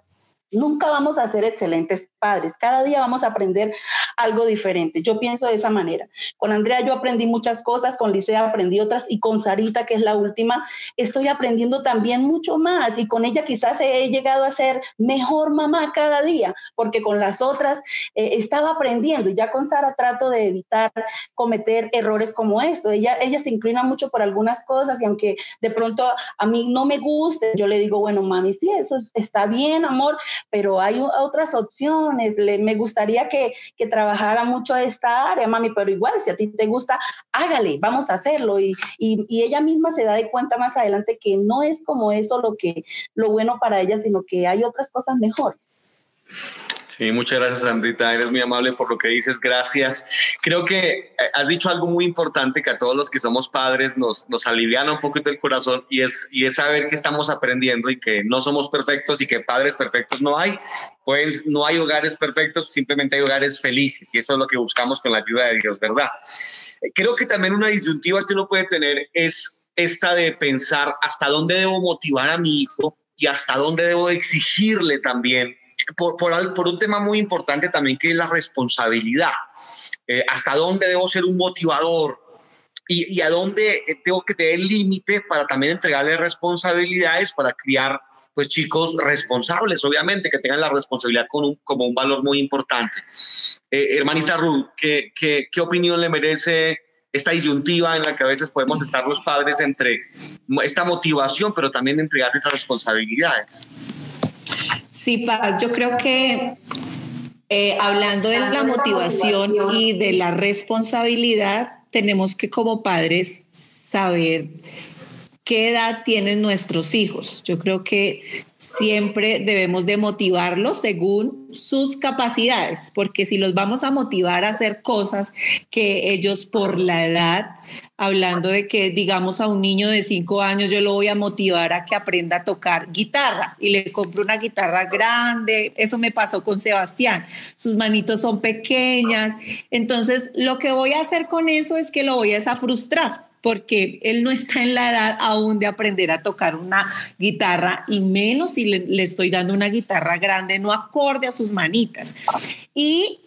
Nunca vamos a ser excelentes padres. Cada día vamos a aprender algo diferente. Yo pienso de esa manera. Con Andrea yo aprendí muchas cosas, con Licea aprendí otras y con Sarita, que es la última, estoy aprendiendo también mucho más y con ella quizás he llegado a ser mejor mamá cada día, porque con las otras eh, estaba aprendiendo y ya con Sara trato de evitar cometer errores como esto. Ella, ella se inclina mucho por algunas cosas y aunque de pronto a mí no me guste, yo le digo, bueno, mami, sí, eso está bien, amor, pero hay otras opciones. Le, me gustaría que, que trabajara mucho esta área, mami, pero igual, si a ti te gusta, hágale, vamos a hacerlo. Y, y, y ella misma se da de cuenta más adelante que no es como eso lo, que, lo bueno para ella, sino que hay otras cosas mejores. Sí, muchas gracias, Sandrita. Eres muy amable por lo que dices. Gracias. Creo que eh, has dicho algo muy importante que a todos los que somos padres nos, nos aliviana un poquito el corazón y es, y es saber que estamos aprendiendo y que no somos perfectos y que padres perfectos no hay. Pues no hay hogares perfectos, simplemente hay hogares felices y eso es lo que buscamos con la ayuda de Dios, ¿verdad? Creo que también una disyuntiva que uno puede tener es esta de pensar hasta dónde debo motivar a mi hijo y hasta dónde debo exigirle también por, por, por, un tema muy importante también que es la responsabilidad. Eh, ¿Hasta dónde debo ser un motivador? Y, y a dónde tengo que tener límite para también entregarle responsabilidades para criar pues chicos responsables, obviamente, que tengan la responsabilidad con un, como un valor muy importante. Eh, hermanita Ruth, ¿qué, qué, ¿qué opinión le merece esta disyuntiva en la que a veces podemos estar los padres entre esta motivación, pero también entregar estas responsabilidades? Sí, Paz, yo creo que eh, hablando de la motivación y de la responsabilidad, tenemos que como padres saber qué edad tienen nuestros hijos. Yo creo que siempre debemos de motivarlos según sus capacidades, porque si los vamos a motivar a hacer cosas que ellos por la edad, hablando de que digamos a un niño de cinco años yo lo voy a motivar a que aprenda a tocar guitarra y le compro una guitarra grande, eso me pasó con Sebastián, sus manitos son pequeñas, entonces lo que voy a hacer con eso es que lo voy a frustrar porque él no está en la edad aún de aprender a tocar una guitarra y menos si le, estoy dando una guitarra grande, no acorde a sus manitas. Y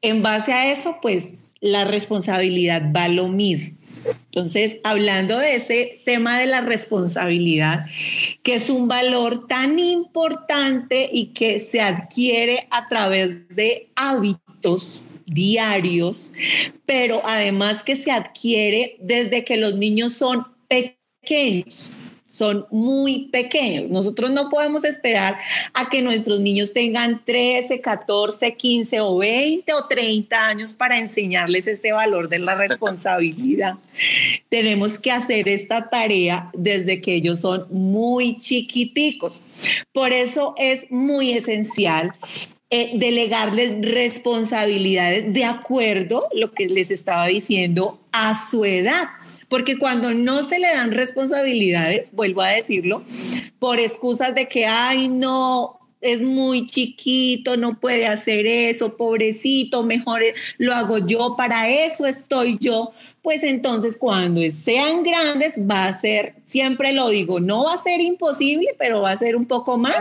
en base a eso, pues la responsabilidad va lo mismo. Entonces, hablando de ese tema de la responsabilidad, que es un valor tan importante y que se adquiere a través de hábitos diarios, pero además que se adquiere desde que los niños son pequeños son muy pequeños. Nosotros no podemos esperar a que nuestros niños tengan 13, 14, 15 o 20 o 30 años para enseñarles este valor de la responsabilidad. Tenemos que hacer esta tarea desde que ellos son muy chiquiticos. Por eso es muy esencial eh, delegarles responsabilidades de acuerdo, lo que les estaba diciendo, a su edad. Porque cuando no se le dan responsabilidades, vuelvo a decirlo, por excusas de que, ay, no, es muy chiquito, no puede hacer eso, pobrecito, mejor lo hago yo, para eso estoy yo, pues entonces cuando sean grandes va a ser, siempre lo digo, no va a ser imposible, pero va a ser un poco más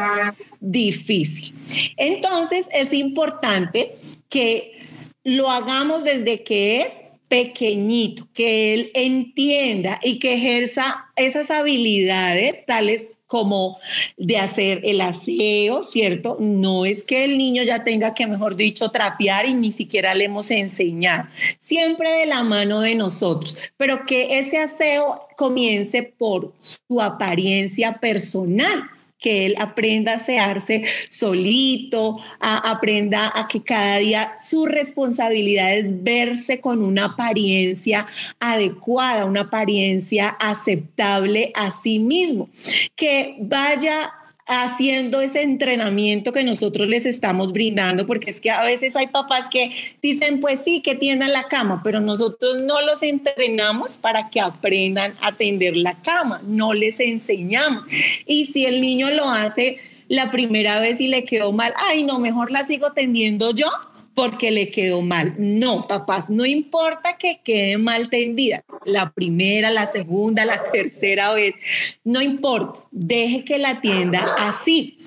difícil. Entonces es importante que lo hagamos desde que es pequeñito, que él entienda y que ejerza esas habilidades tales como de hacer el aseo, ¿cierto? No es que el niño ya tenga que, mejor dicho, trapear y ni siquiera le hemos enseñado, siempre de la mano de nosotros, pero que ese aseo comience por su apariencia personal que él aprenda a asearse solito, aprenda a que cada día su responsabilidad es verse con una apariencia adecuada, una apariencia aceptable a sí mismo, que vaya haciendo ese entrenamiento que nosotros les estamos brindando, porque es que a veces hay papás que dicen, pues sí, que tiendan la cama, pero nosotros no los entrenamos para que aprendan a tender la cama, no les enseñamos. Y si el niño lo hace la primera vez y le quedó mal, ay, no, mejor la sigo tendiendo yo, porque le quedó mal. No, papás, no importa que quede mal tendida, la primera, la segunda, la tercera vez, no importa, deje que la tienda así.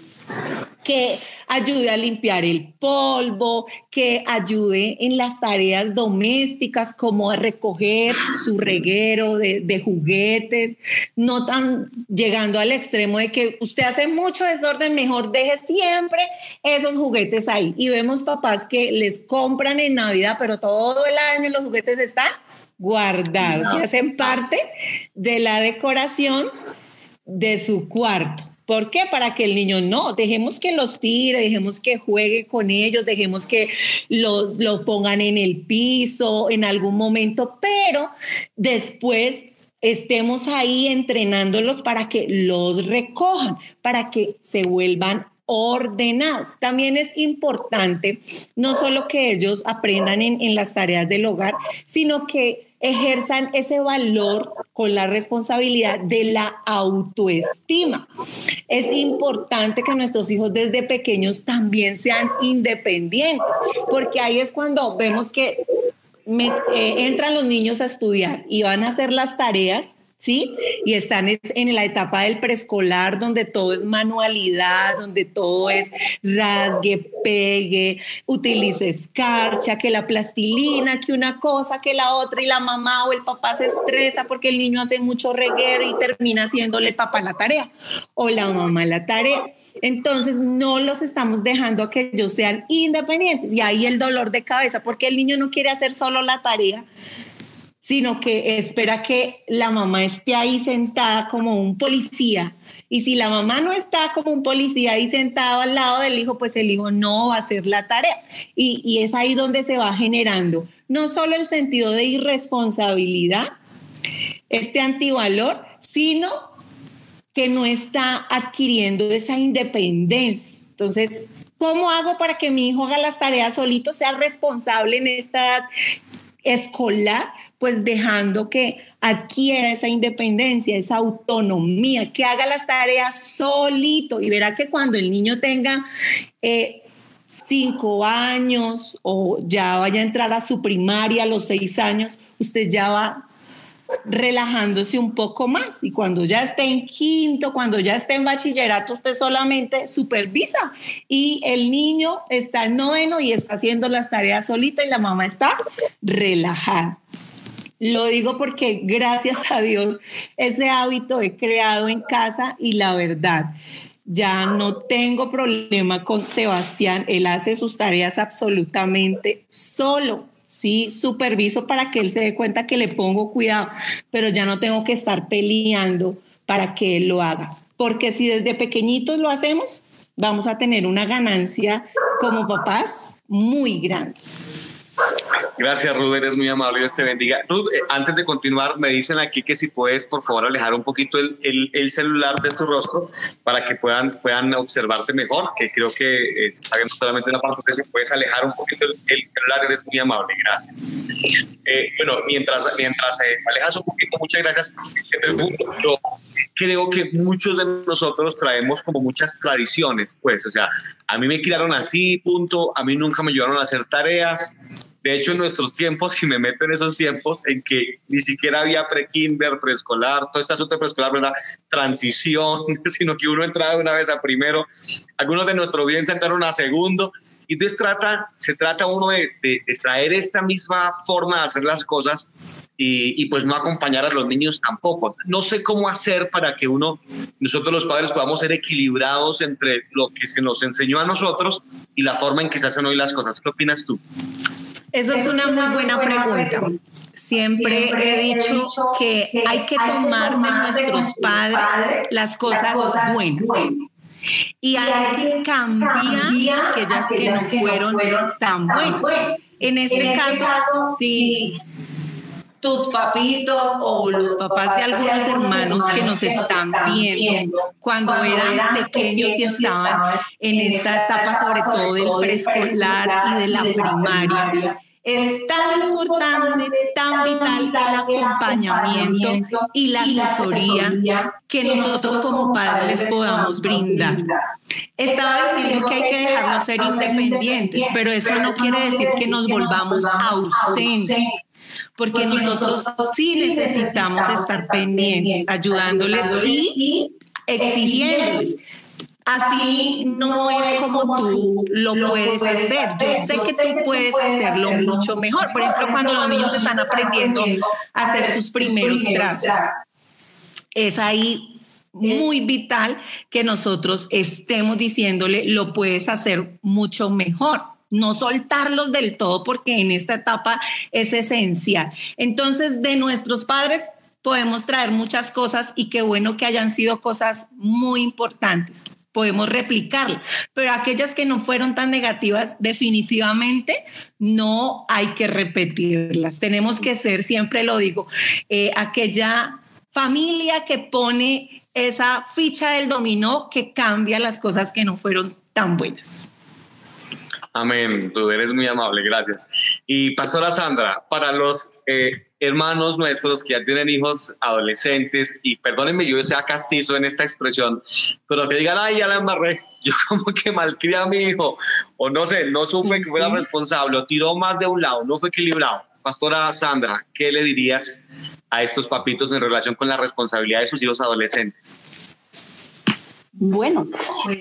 Que ayude a limpiar el polvo, que ayude en las tareas domésticas como a recoger su reguero de, de, juguetes, no tan llegando al extremo de que usted hace mucho desorden, mejor deje siempre esos juguetes ahí. Y vemos papás que les compran en Navidad, pero todo el año los juguetes están guardados y hacen parte de la decoración de su cuarto. ¿Por qué? Para que el niño no, dejemos que los tire, dejemos que juegue con ellos, dejemos que lo, pongan en el piso en algún momento, pero después estemos ahí entrenándolos para que los recojan, para que se vuelvan ordenados. También es importante no solo que ellos aprendan en, en las tareas del hogar, sino que ejerzan ese valor con la responsabilidad de la autoestima. Es importante que nuestros hijos desde pequeños también sean independientes, porque ahí es cuando vemos que eh, entran los niños a estudiar y van a hacer las tareas ¿sí? Y están en la etapa del preescolar donde todo es manualidad, donde todo es rasgue, pegue, utilice escarcha, que la plastilina, que una cosa, que la otra, y la mamá o el papá se estresa porque el niño hace mucho reguero y termina haciéndole el papá la tarea o la mamá la tarea. Entonces no los estamos dejando a que ellos sean independientes y ahí el dolor de cabeza porque el niño no quiere hacer solo la tarea, sino que espera que la mamá esté ahí sentada como un policía. Y si la mamá no está como un policía ahí sentado al lado del hijo, pues el hijo no va a hacer la tarea. Y, y es ahí donde se va generando no solo el sentido de irresponsabilidad, este antivalor, sino que no está adquiriendo esa independencia. Entonces, ¿cómo hago para que mi hijo haga las tareas solito, sea responsable en esta edad escolar? Pues dejando que adquiera esa independencia, esa autonomía, que haga las tareas solito. Y verá que cuando el niño tenga eh, cinco años o ya vaya a entrar a su primaria a los seis años, usted ya va relajándose un poco más. Y cuando ya esté en quinto, cuando ya esté en bachillerato, usted solamente supervisa. Y el niño está en noveno y está haciendo las tareas solita y la mamá está relajada. Lo digo porque gracias a Dios ese hábito he creado en casa y la verdad, ya no tengo problema con Sebastián. Él hace sus tareas absolutamente solo. Sí, superviso para que él se dé cuenta que le pongo cuidado, pero ya no tengo que estar peleando para que él lo haga. Porque si desde pequeñitos lo hacemos, vamos a tener una ganancia como papás muy grande. Gracias, Ruth, eres muy amable, Dios te bendiga. Ruth, eh, antes de continuar, me dicen aquí que si puedes, por favor, alejar un poquito el, el, celular de tu rostro para que puedan, puedan observarte mejor, que creo que eh, viendo solamente la parte, si puedes alejar un poquito el, celular, eres muy amable, gracias. Eh, bueno, mientras, mientras alejas un poquito, muchas gracias. yo creo que muchos de nosotros traemos como muchas tradiciones, pues, o sea, a mí me criaron así, punto, a mí nunca me llevaron a hacer tareas, de hecho, en nuestros tiempos, si me meto en esos tiempos en que ni siquiera había pre-kinder, preescolar, todo este asunto preescolar, ¿verdad? Transición, sino que uno entraba una vez a primero, algunos de nuestra audiencia entraron a segundo, y entonces trata, se trata uno de, traer esta misma forma de hacer las cosas y, y, pues no acompañar a los niños tampoco. No sé cómo hacer para que uno, nosotros los padres podamos ser equilibrados entre lo que se nos enseñó a nosotros y la forma en que se hacen hoy las cosas. ¿Qué opinas tú? Eso es una muy buena pregunta. Siempre he dicho que hay que tomar de nuestros padres las cosas buenas. Y hay que cambiar aquellas que no fueron tan buenas. En este caso, si tus papitos o los papás de algunos hermanos que nos están viendo. cuando eran pequeños y estaban en esta etapa sobre todo del preescolar y de la primaria es tan importante, tan vital el acompañamiento y la asesoría que nosotros como padres les podamos brindar. Estaba diciendo que hay que dejarlos ser independientes, pero eso no quiere decir que nos volvamos ausentes porque nosotros sí necesitamos estar pendientes, ayudándoles y exigiéndoles así no es como tú lo puedes hacer. Yo sé que tú puedes hacerlo mucho mejor. Por ejemplo, cuando los niños están aprendiendo a hacer sus primeros trazos, es ahí muy vital que nosotros estemos diciéndole, lo puedes hacer mucho mejor no soltarlos del todo porque en esta etapa es esencial. Entonces, de nuestros padres podemos traer muchas cosas y qué bueno que hayan sido cosas muy importantes podemos replicarla, pero aquellas que no fueron tan negativas, definitivamente no hay que repetirlas. Tenemos que ser, siempre lo digo, eh, aquella familia que pone esa ficha del dominó que cambia las cosas que no fueron tan buenas. Amén, tú eres muy amable, gracias. Y Pastora Sandra, para los eh, hermanos nuestros que ya tienen hijos adolescentes, y perdónenme yo sea castizo en esta expresión, pero que digan, ay, ya la embarré, yo como que malcrié a mi hijo, o no sé, no supe que fuera responsable, o tiró más de un lado, no fue equilibrado. Pastora Sandra, ¿qué le dirías a estos papitos en relación con la responsabilidad de sus hijos adolescentes? Bueno,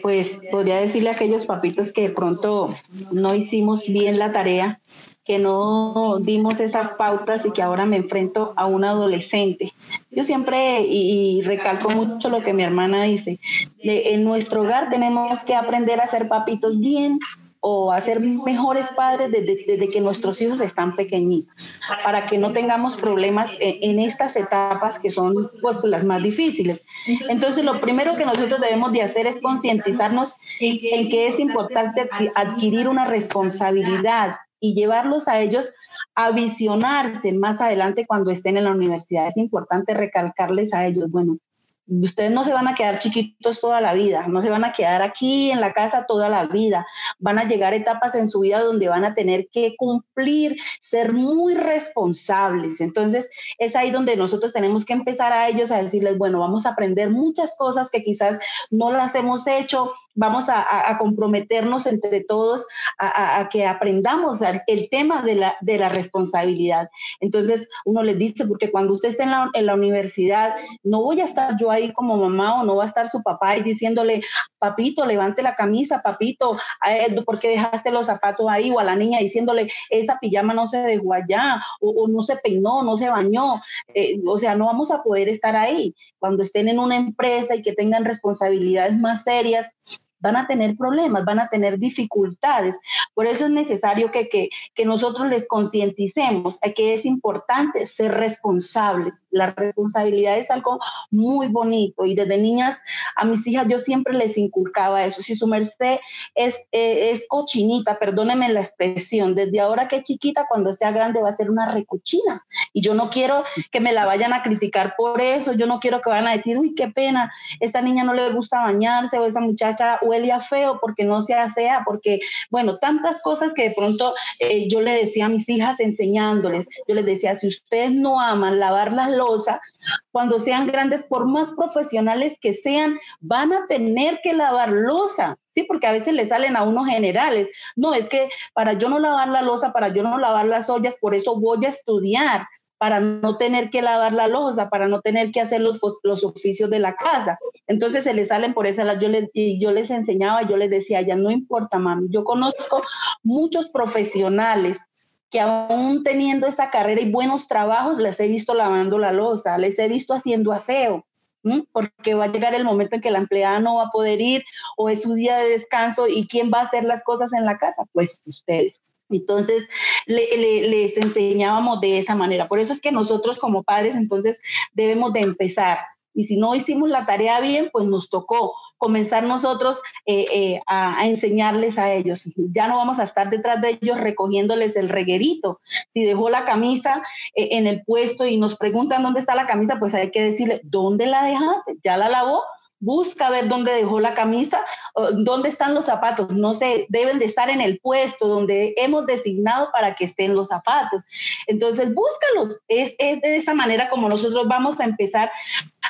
pues podría decirle a aquellos papitos que de pronto no hicimos bien la tarea, que no dimos esas pautas y que ahora me enfrento a un adolescente. Yo siempre, y, recalco mucho lo que mi hermana dice, en nuestro hogar tenemos que aprender a ser papitos bien o a ser mejores padres desde, que nuestros hijos están pequeñitos, para que no tengamos problemas en, estas etapas que son pues, las más difíciles. Entonces, lo primero que nosotros debemos de hacer es concientizarnos en que es importante adquirir una responsabilidad y llevarlos a ellos a visionarse más adelante cuando estén en la universidad. Es importante recalcarles a ellos, bueno, Ustedes no se van a quedar chiquitos toda la vida, no se van a quedar aquí en la casa toda la vida. Van a llegar etapas en su vida donde van a tener que cumplir, ser muy responsables. Entonces, es ahí donde nosotros tenemos que empezar a ellos a decirles, bueno, vamos a aprender muchas cosas que quizás no las hemos hecho, vamos a, comprometernos entre todos a, que aprendamos el tema de la, de la responsabilidad. Entonces, uno les dice, porque cuando usted esté en la, en la universidad, no voy a estar yo ahí como mamá o no va a estar su papá ahí diciéndole, papito, levante la camisa, papito, ¿por qué dejaste los zapatos ahí? O a la niña diciéndole, esa pijama no se dejó allá, o, no se peinó, no se bañó. Eh, o sea, no vamos a poder estar ahí. Cuando estén en una empresa y que tengan responsabilidades más serias, van a tener problemas, van a tener dificultades. Por eso es necesario que, que, que nosotros les concienticemos a que es importante ser responsables. La responsabilidad es algo muy bonito y desde niñas a mis hijas yo siempre les inculcaba eso. Si su merced es, eh, es cochinita, perdóneme la expresión, desde ahora que es chiquita, cuando sea grande va a ser una recuchina. Y yo no quiero que me la vayan a criticar por eso, yo no quiero que van a decir, uy, qué pena, esta niña no le gusta bañarse o esa muchacha huele feo, porque no se asea, porque, bueno, tantas cosas que de pronto eh, yo le decía a mis hijas enseñándoles, yo les decía, si ustedes no aman lavar las losas, cuando sean grandes, por más profesionales que sean, van a tener que lavar losa. Sí, porque a veces le salen a unos generales. No, es que para yo no lavar la losa, para yo no lavar las ollas, por eso voy a estudiar, para no tener que lavar la losa, para no tener que hacer los, los oficios de la casa. Entonces se les salen por esa, yo les, yo les enseñaba, yo les decía, ya no importa, mami, yo conozco muchos profesionales que aún teniendo esa carrera y buenos trabajos, les he visto lavando la losa, les he visto haciendo aseo, porque va a llegar el momento en que la empleada no va a poder ir o es su día de descanso y quién va a hacer las cosas en la casa, pues ustedes. Entonces, les enseñábamos de esa manera. Por eso es que nosotros como padres, entonces, debemos de empezar. Y si no hicimos la tarea bien, pues nos tocó comenzar nosotros eh, eh, a, enseñarles a ellos. Ya no vamos a estar detrás de ellos recogiéndoles el reguerito. Si dejó la camisa eh, en el puesto y nos preguntan dónde está la camisa, pues hay que decirle, ¿dónde la dejaste? ¿Ya la lavó? Busca ver dónde dejó la camisa, dónde están los zapatos. No sé, deben de estar en el puesto donde hemos designado para que estén los zapatos. Entonces, búscalos. Es, es de esa manera como nosotros vamos a empezar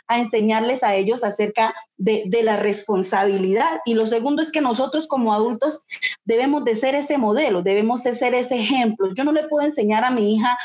a enseñarles a ellos acerca de, la responsabilidad. Y lo segundo es que nosotros como adultos debemos de ser ese modelo, debemos de ser ese ejemplo. Yo no le puedo enseñar a mi hija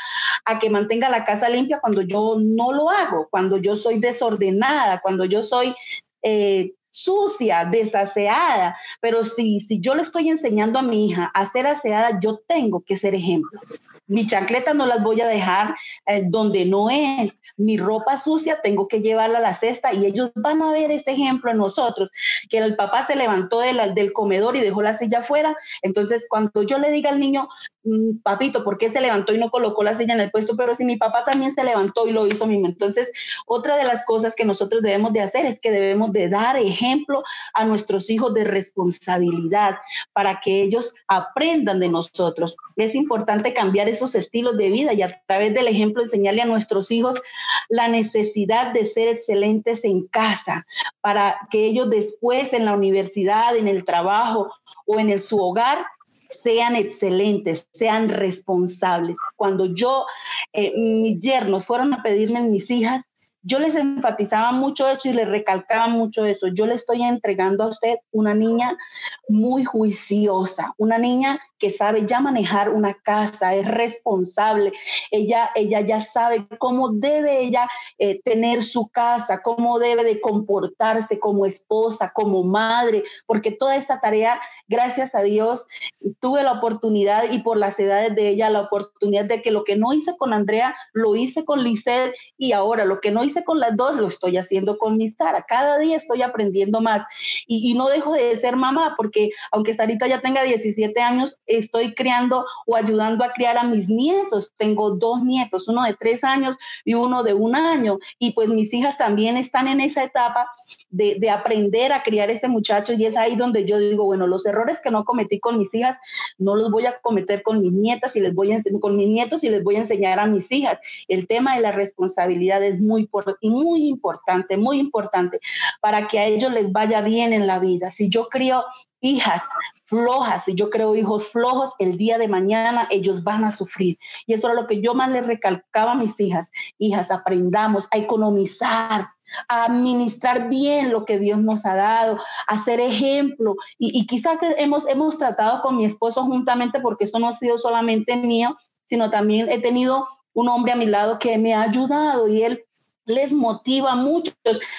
a que mantenga la casa limpia cuando yo no lo hago, cuando yo soy desordenada, cuando yo soy eh, sucia, desaseada, pero si, si yo le estoy enseñando a mi hija a ser aseada, yo tengo que ser ejemplo. Mi chancleta no las voy a dejar eh, donde no es. Mi ropa sucia tengo que llevarla a la cesta y ellos van a ver ese ejemplo en nosotros, que el papá se levantó del comedor y dejó la silla afuera. Entonces, cuando yo le diga al niño, Mm, papito, ¿por qué se levantó y no colocó la silla en el puesto? Pero si mi papá también se levantó y lo hizo mismo. Entonces, otra de las cosas que nosotros debemos de hacer es que debemos de dar ejemplo a nuestros hijos de responsabilidad para que ellos aprendan de nosotros. Es importante cambiar esos estilos de vida y a través del ejemplo enseñarle a nuestros hijos la necesidad de ser excelentes en casa para que ellos después en la universidad, en el trabajo o en el, su hogar sean excelentes, sean responsables. Cuando yo, eh, mis yernos fueron a pedirme mis hijas, yo les enfatizaba mucho eso y les recalcaba mucho eso. Yo le estoy entregando a usted una niña muy juiciosa, una niña que sabe ya manejar una casa, es responsable, ella, ella ya sabe cómo debe ella eh, tener su casa, cómo debe de comportarse como esposa, como madre, porque toda esa tarea, gracias a Dios, tuve la oportunidad y por las edades de ella, la oportunidad de que lo que no hice con Andrea, lo hice con Lisset y ahora lo que no hice con las dos, lo estoy haciendo con mi Sara. Cada día estoy aprendiendo más y, y no dejo de ser mamá porque aunque Sarita ya tenga 17 años, estoy criando o ayudando a criar a mis nietos. Tengo dos nietos, uno de tres años y uno de un año. Y pues mis hijas también están en esa etapa de, de aprender a criar a ese muchacho y es ahí donde yo digo, bueno, los errores que no cometí con mis hijas, no los voy a cometer con mis nietas y les voy a con mis nietos y les voy a enseñar a mis hijas. El tema de la responsabilidad es muy, muy importante, muy importante para que a ellos les vaya bien en la vida. Si yo crío hijas flojas, si yo creo hijos flojos, el día de mañana ellos van a sufrir. Y eso era lo que yo más les recalcaba a mis hijas. Hijas, aprendamos a economizar, a administrar bien lo que Dios nos ha dado, a ser ejemplo. Y, y quizás hemos, hemos tratado con mi esposo juntamente, porque esto no ha sido solamente mío, sino también he tenido un hombre a mi lado que me ha ayudado y él les motiva mucho.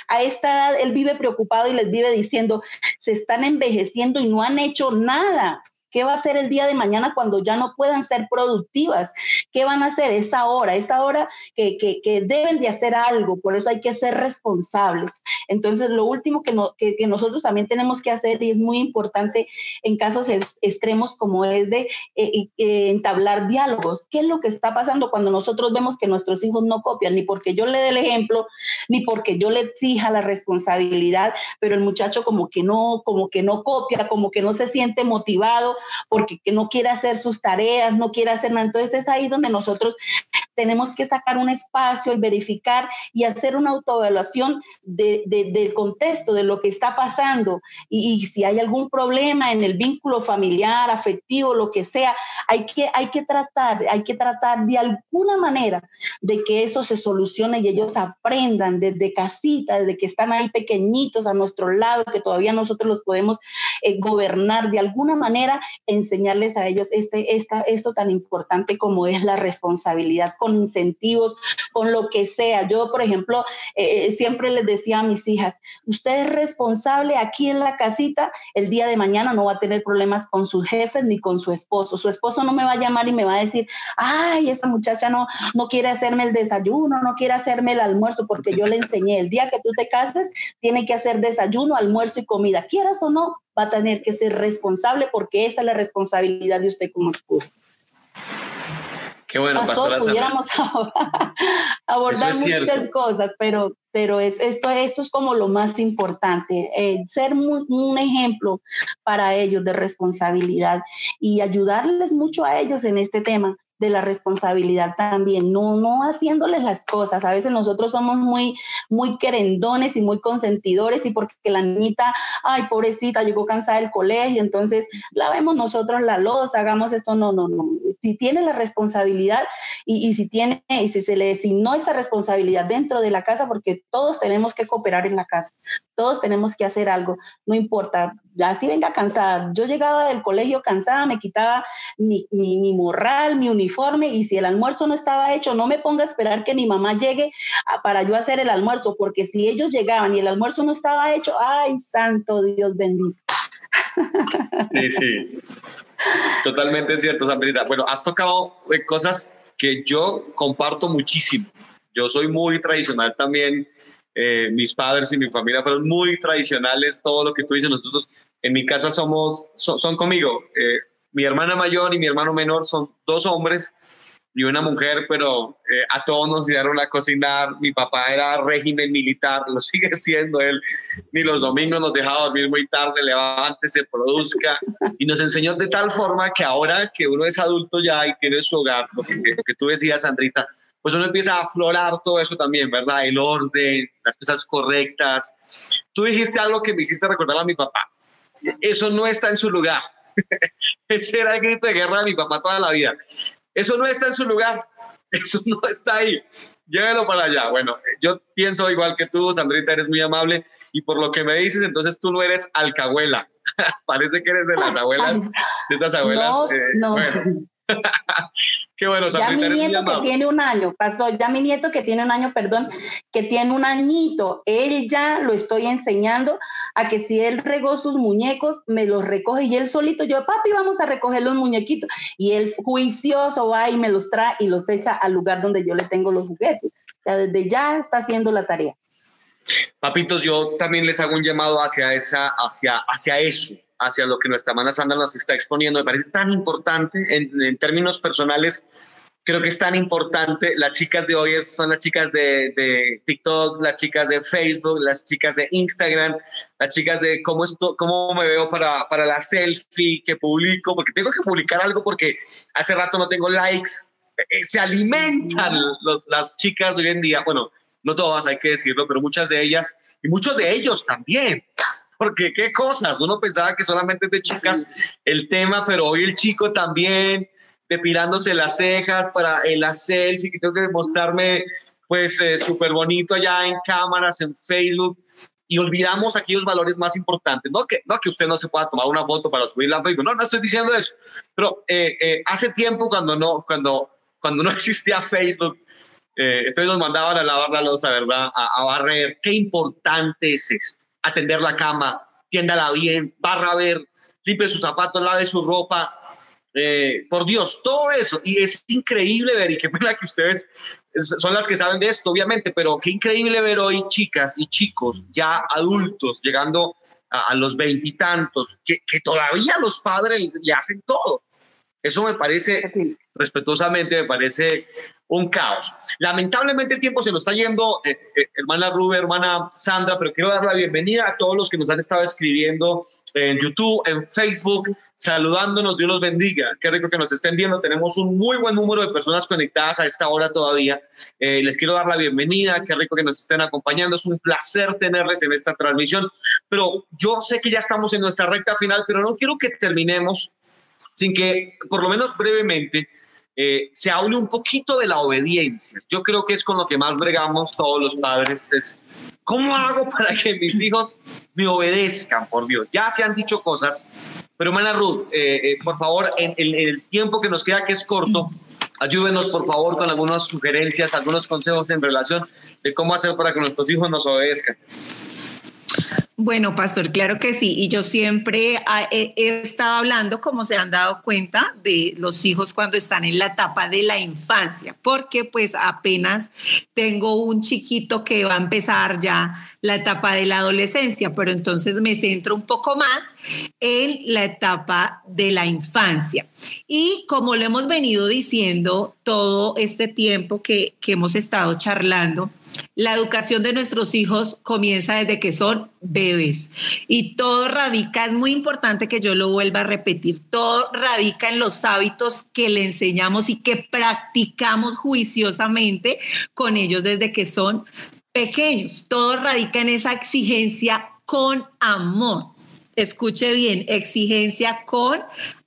A esta edad él vive preocupado y les vive diciendo, se están envejeciendo y no han hecho nada. ¿Qué va a hacer el día de mañana cuando ya no puedan ser productivas? ¿Qué van a hacer? Es ahora, es ahora que, que, deben de hacer algo, por eso hay que ser responsables. Entonces, lo último que, no, que, nosotros también tenemos que hacer, y es muy importante en casos extremos como es de eh, eh, entablar diálogos. ¿Qué es lo que está pasando cuando nosotros vemos que nuestros hijos no copian? Ni porque yo le dé el ejemplo, ni porque yo le exija la responsabilidad, pero el muchacho como que no, como que no copia, como que no se siente motivado porque no quiere hacer sus tareas, no quiere hacer nada. Entonces es ahí donde nosotros tenemos que sacar un espacio y verificar y hacer una autoevaluación de, del contexto, de lo que está pasando. Y, si hay algún problema en el vínculo familiar, afectivo, lo que sea, hay que, hay que tratar, hay que tratar de alguna manera de que eso se solucione y ellos aprendan desde casita, desde que están ahí pequeñitos a nuestro lado, que todavía nosotros los podemos eh, gobernar de alguna manera, enseñarles a ellos este, esta, esto tan importante como es la responsabilidad con incentivos, con lo que sea. Yo, por ejemplo, eh, eh, siempre les decía a mis hijas, usted es responsable aquí en la casita, el día de mañana no va a tener problemas con sus jefes ni con su esposo. Su esposo no me va a llamar y me va a decir, ay, esa muchacha no, no quiere hacerme el desayuno, no quiere hacerme el almuerzo, porque yo le enseñé, el día que tú te cases, tiene que hacer desayuno, almuerzo y comida, quieras o no, va a tener que ser responsable porque esa es la responsabilidad de usted como esposa. Qué bueno, Pastor, pudiéramos abordar muchas cosas, pero, pero es, esto, esto es como lo más importante, eh, ser un ejemplo para ellos de responsabilidad y ayudarles mucho a ellos en este tema de la responsabilidad también, no, no haciéndoles las cosas. A veces nosotros somos muy, muy querendones y muy consentidores y porque la niñita, ay, pobrecita, llegó cansada del colegio, entonces la vemos nosotros la losa, hagamos esto, no, no, no. si tiene la responsabilidad y, y, si tiene, y si se le designó esa responsabilidad dentro de la casa, porque todos tenemos que cooperar en la casa, todos tenemos que hacer algo, no importa, así venga cansada. Yo llegaba del colegio cansada, me quitaba mi, mi, morral, mi uniforme y si el almuerzo no estaba hecho, no me ponga a esperar que mi mamá llegue para yo hacer el almuerzo, porque si ellos llegaban y el almuerzo no estaba hecho, ay, santo Dios bendito. Sí, sí. Totalmente cierto, Sandrita. Bueno, has tocado eh, cosas que yo comparto muchísimo. Yo soy muy tradicional también. Eh, mis padres y mi familia fueron muy tradicionales. Todo lo que tú dices, nosotros en mi casa somos, son, conmigo. Eh, mi hermana mayor y mi hermano menor son dos hombres y una mujer, pero eh, a todos nos dieron a cocinar. Mi papá era régimen militar, lo sigue siendo él. Ni los domingos nos dejaba dormir muy tarde, levante, se produzca. Y nos enseñó de tal forma que ahora que uno es adulto ya y tiene su hogar, porque que, tú decías, Sandrita, pues uno empieza a aflorar todo eso también, ¿verdad? El orden, las cosas correctas. Tú dijiste algo que me hiciste recordar a mi papá. Eso no está en su lugar. Ese era el grito de guerra de mi papá toda la vida. Eso no está en su lugar. Eso no está ahí. Llévelo para allá. Bueno, yo pienso igual que tú, Sandrita, eres muy amable y por lo que me dices, entonces tú no eres alcahuela. Parece que eres de las abuelas, de esas abuelas. No, eh, no. Qué bueno, Ya mi nieto que tiene un año, pasó, ya mi nieto que tiene un año, perdón, que tiene un añito, él ya lo estoy enseñando a que si él regó sus muñecos, me los recoge y él solito, yo, papi, vamos a recoger los muñequitos. Y él juicioso va y me los trae y los echa al lugar donde yo le tengo los juguetes. O sea, desde ya está haciendo la tarea. Papitos, yo también les hago un llamado hacia, esa, hacia, hacia eso, hacia lo que nuestra hermana Sandra nos está exponiendo. Me parece tan importante en, términos personales. Creo que es tan importante. Las chicas de hoy son las chicas de, de, TikTok, las chicas de Facebook, las chicas de Instagram, las chicas de cómo, esto, cómo me veo para, para la selfie que publico, porque tengo que publicar algo porque hace rato no tengo likes. Eh, se alimentan los, las chicas de hoy en día. Bueno, no todas hay que decirlo, pero muchas de ellas y muchos de ellos también. Porque qué cosas, uno pensaba que solamente de chicas el tema, pero hoy el chico también depilándose las cejas para el la selfie, que tengo que mostrarme pues eh, súper bonito allá en cámaras, en Facebook, y olvidamos aquellos valores más importantes. No que, no que usted no se pueda tomar una foto para subirla a Facebook, no, no estoy diciendo eso, pero eh, eh, hace tiempo cuando no, cuando, cuando no existía Facebook, eh, entonces nos mandaban a lavar la losa, ¿verdad? A, barrer. Qué importante es esto. Atender la cama, tiéndala bien, barra a ver, limpie sus zapatos, lave su ropa. Eh, por Dios, todo eso. Y es increíble ver, y qué pena que ustedes son las que saben de esto, obviamente, pero qué increíble ver hoy chicas y chicos ya adultos llegando a, los veintitantos, que, que todavía los padres le hacen todo. Eso me parece, respetuosamente, me parece un caos. Lamentablemente el tiempo se nos está yendo, eh, eh, hermana Rube, hermana Sandra, pero quiero dar la bienvenida a todos los que nos han estado escribiendo en YouTube, en Facebook, saludándonos, Dios los bendiga. Qué rico que nos estén viendo. Tenemos un muy buen número de personas conectadas a esta hora todavía. Eh, les quiero dar la bienvenida. Qué rico que nos estén acompañando. Es un placer tenerles en esta transmisión. Pero yo sé que ya estamos en nuestra recta final, pero no quiero que terminemos sin que, por lo menos brevemente, eh, se hable un poquito de la obediencia. Yo creo que es con lo que más bregamos todos los padres, es cómo hago para que mis hijos me obedezcan, por Dios. Ya se han dicho cosas, pero hermana Ruth, eh, eh, por favor, en, el tiempo que nos queda, que es corto, ayúdenos por favor con algunas sugerencias, algunos consejos en relación de cómo hacer para que nuestros hijos nos obedezcan. Bueno, pastor, claro que sí. Y yo siempre he, estado hablando, como se han dado cuenta, de los hijos cuando están en la etapa de la infancia, porque pues apenas tengo un chiquito que va a empezar ya la etapa de la adolescencia, pero entonces me centro un poco más en la etapa de la infancia. Y como lo hemos venido diciendo todo este tiempo que, que hemos estado charlando, la educación de nuestros hijos comienza desde que son bebés y todo radica, es muy importante que yo lo vuelva a repetir, todo radica en los hábitos que le enseñamos y que practicamos juiciosamente con ellos desde que son pequeños. Todo radica en esa exigencia con amor. Escuche bien, exigencia con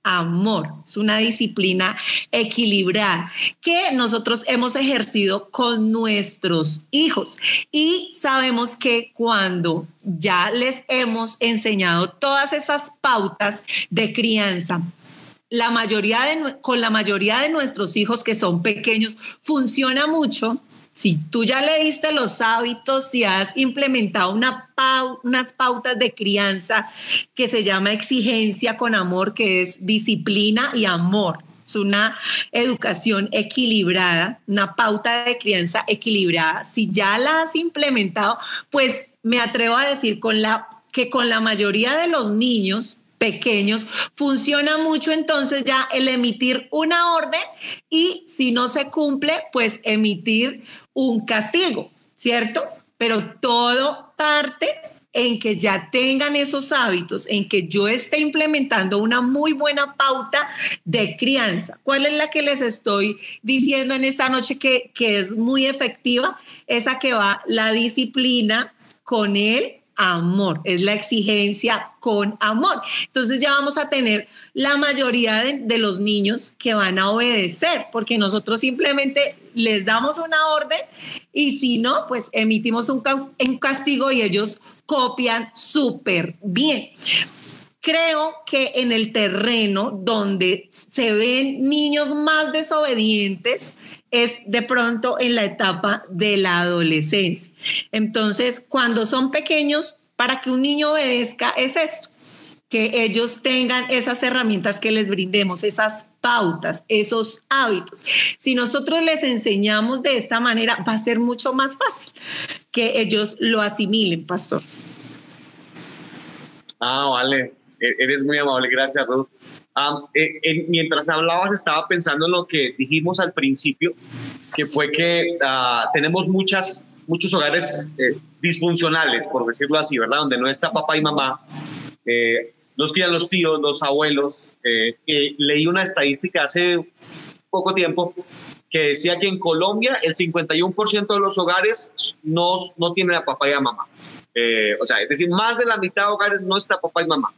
amor. Es una disciplina equilibrada que nosotros hemos ejercido con nuestros hijos y sabemos que cuando ya les hemos enseñado todas esas pautas de crianza, la mayoría de, con la mayoría de nuestros hijos que son pequeños funciona mucho si tú ya le diste los hábitos, si has implementado una unas pautas de crianza que se llama exigencia con amor, que es disciplina y amor. Es una educación equilibrada, una pauta de crianza equilibrada. Si ya la has implementado, pues me atrevo a decir con la, que con la mayoría de los niños pequeños, funciona mucho entonces ya el emitir una orden y si no se cumple, pues emitir un castigo, ¿cierto? Pero todo parte en que ya tengan esos hábitos, en que yo esté implementando una muy buena pauta de crianza. ¿Cuál es la que les estoy diciendo en esta noche que, que es muy efectiva? Esa que va la disciplina con él amor, es la exigencia con amor. Entonces ya vamos a tener la mayoría de, los niños que van a obedecer, porque nosotros simplemente les damos una orden y si no, pues emitimos un, un castigo y ellos copian súper bien. Creo que en el terreno donde se ven niños más desobedientes, es de pronto en la etapa de la adolescencia. Entonces, cuando son pequeños, para que un niño obedezca es esto, que ellos tengan esas herramientas que les brindemos, esas pautas, esos hábitos. Si nosotros les enseñamos de esta manera, va a ser mucho más fácil que ellos lo asimilen, pastor. Ah, vale. E-, eres muy amable. Gracias, Ruth. Eh, mientras hablabas estaba pensando en lo que dijimos al principio, que fue que ah, tenemos muchas, muchos hogares eh, disfuncionales, por decirlo así, ¿verdad? Donde no está papá y mamá. Eh, los cuidan los tíos, los abuelos. leí una estadística hace poco tiempo que decía que en Colombia el 51% de los hogares no, no tienen a papá y a mamá. o sea, es decir, más de la mitad de hogares no está papá y mamá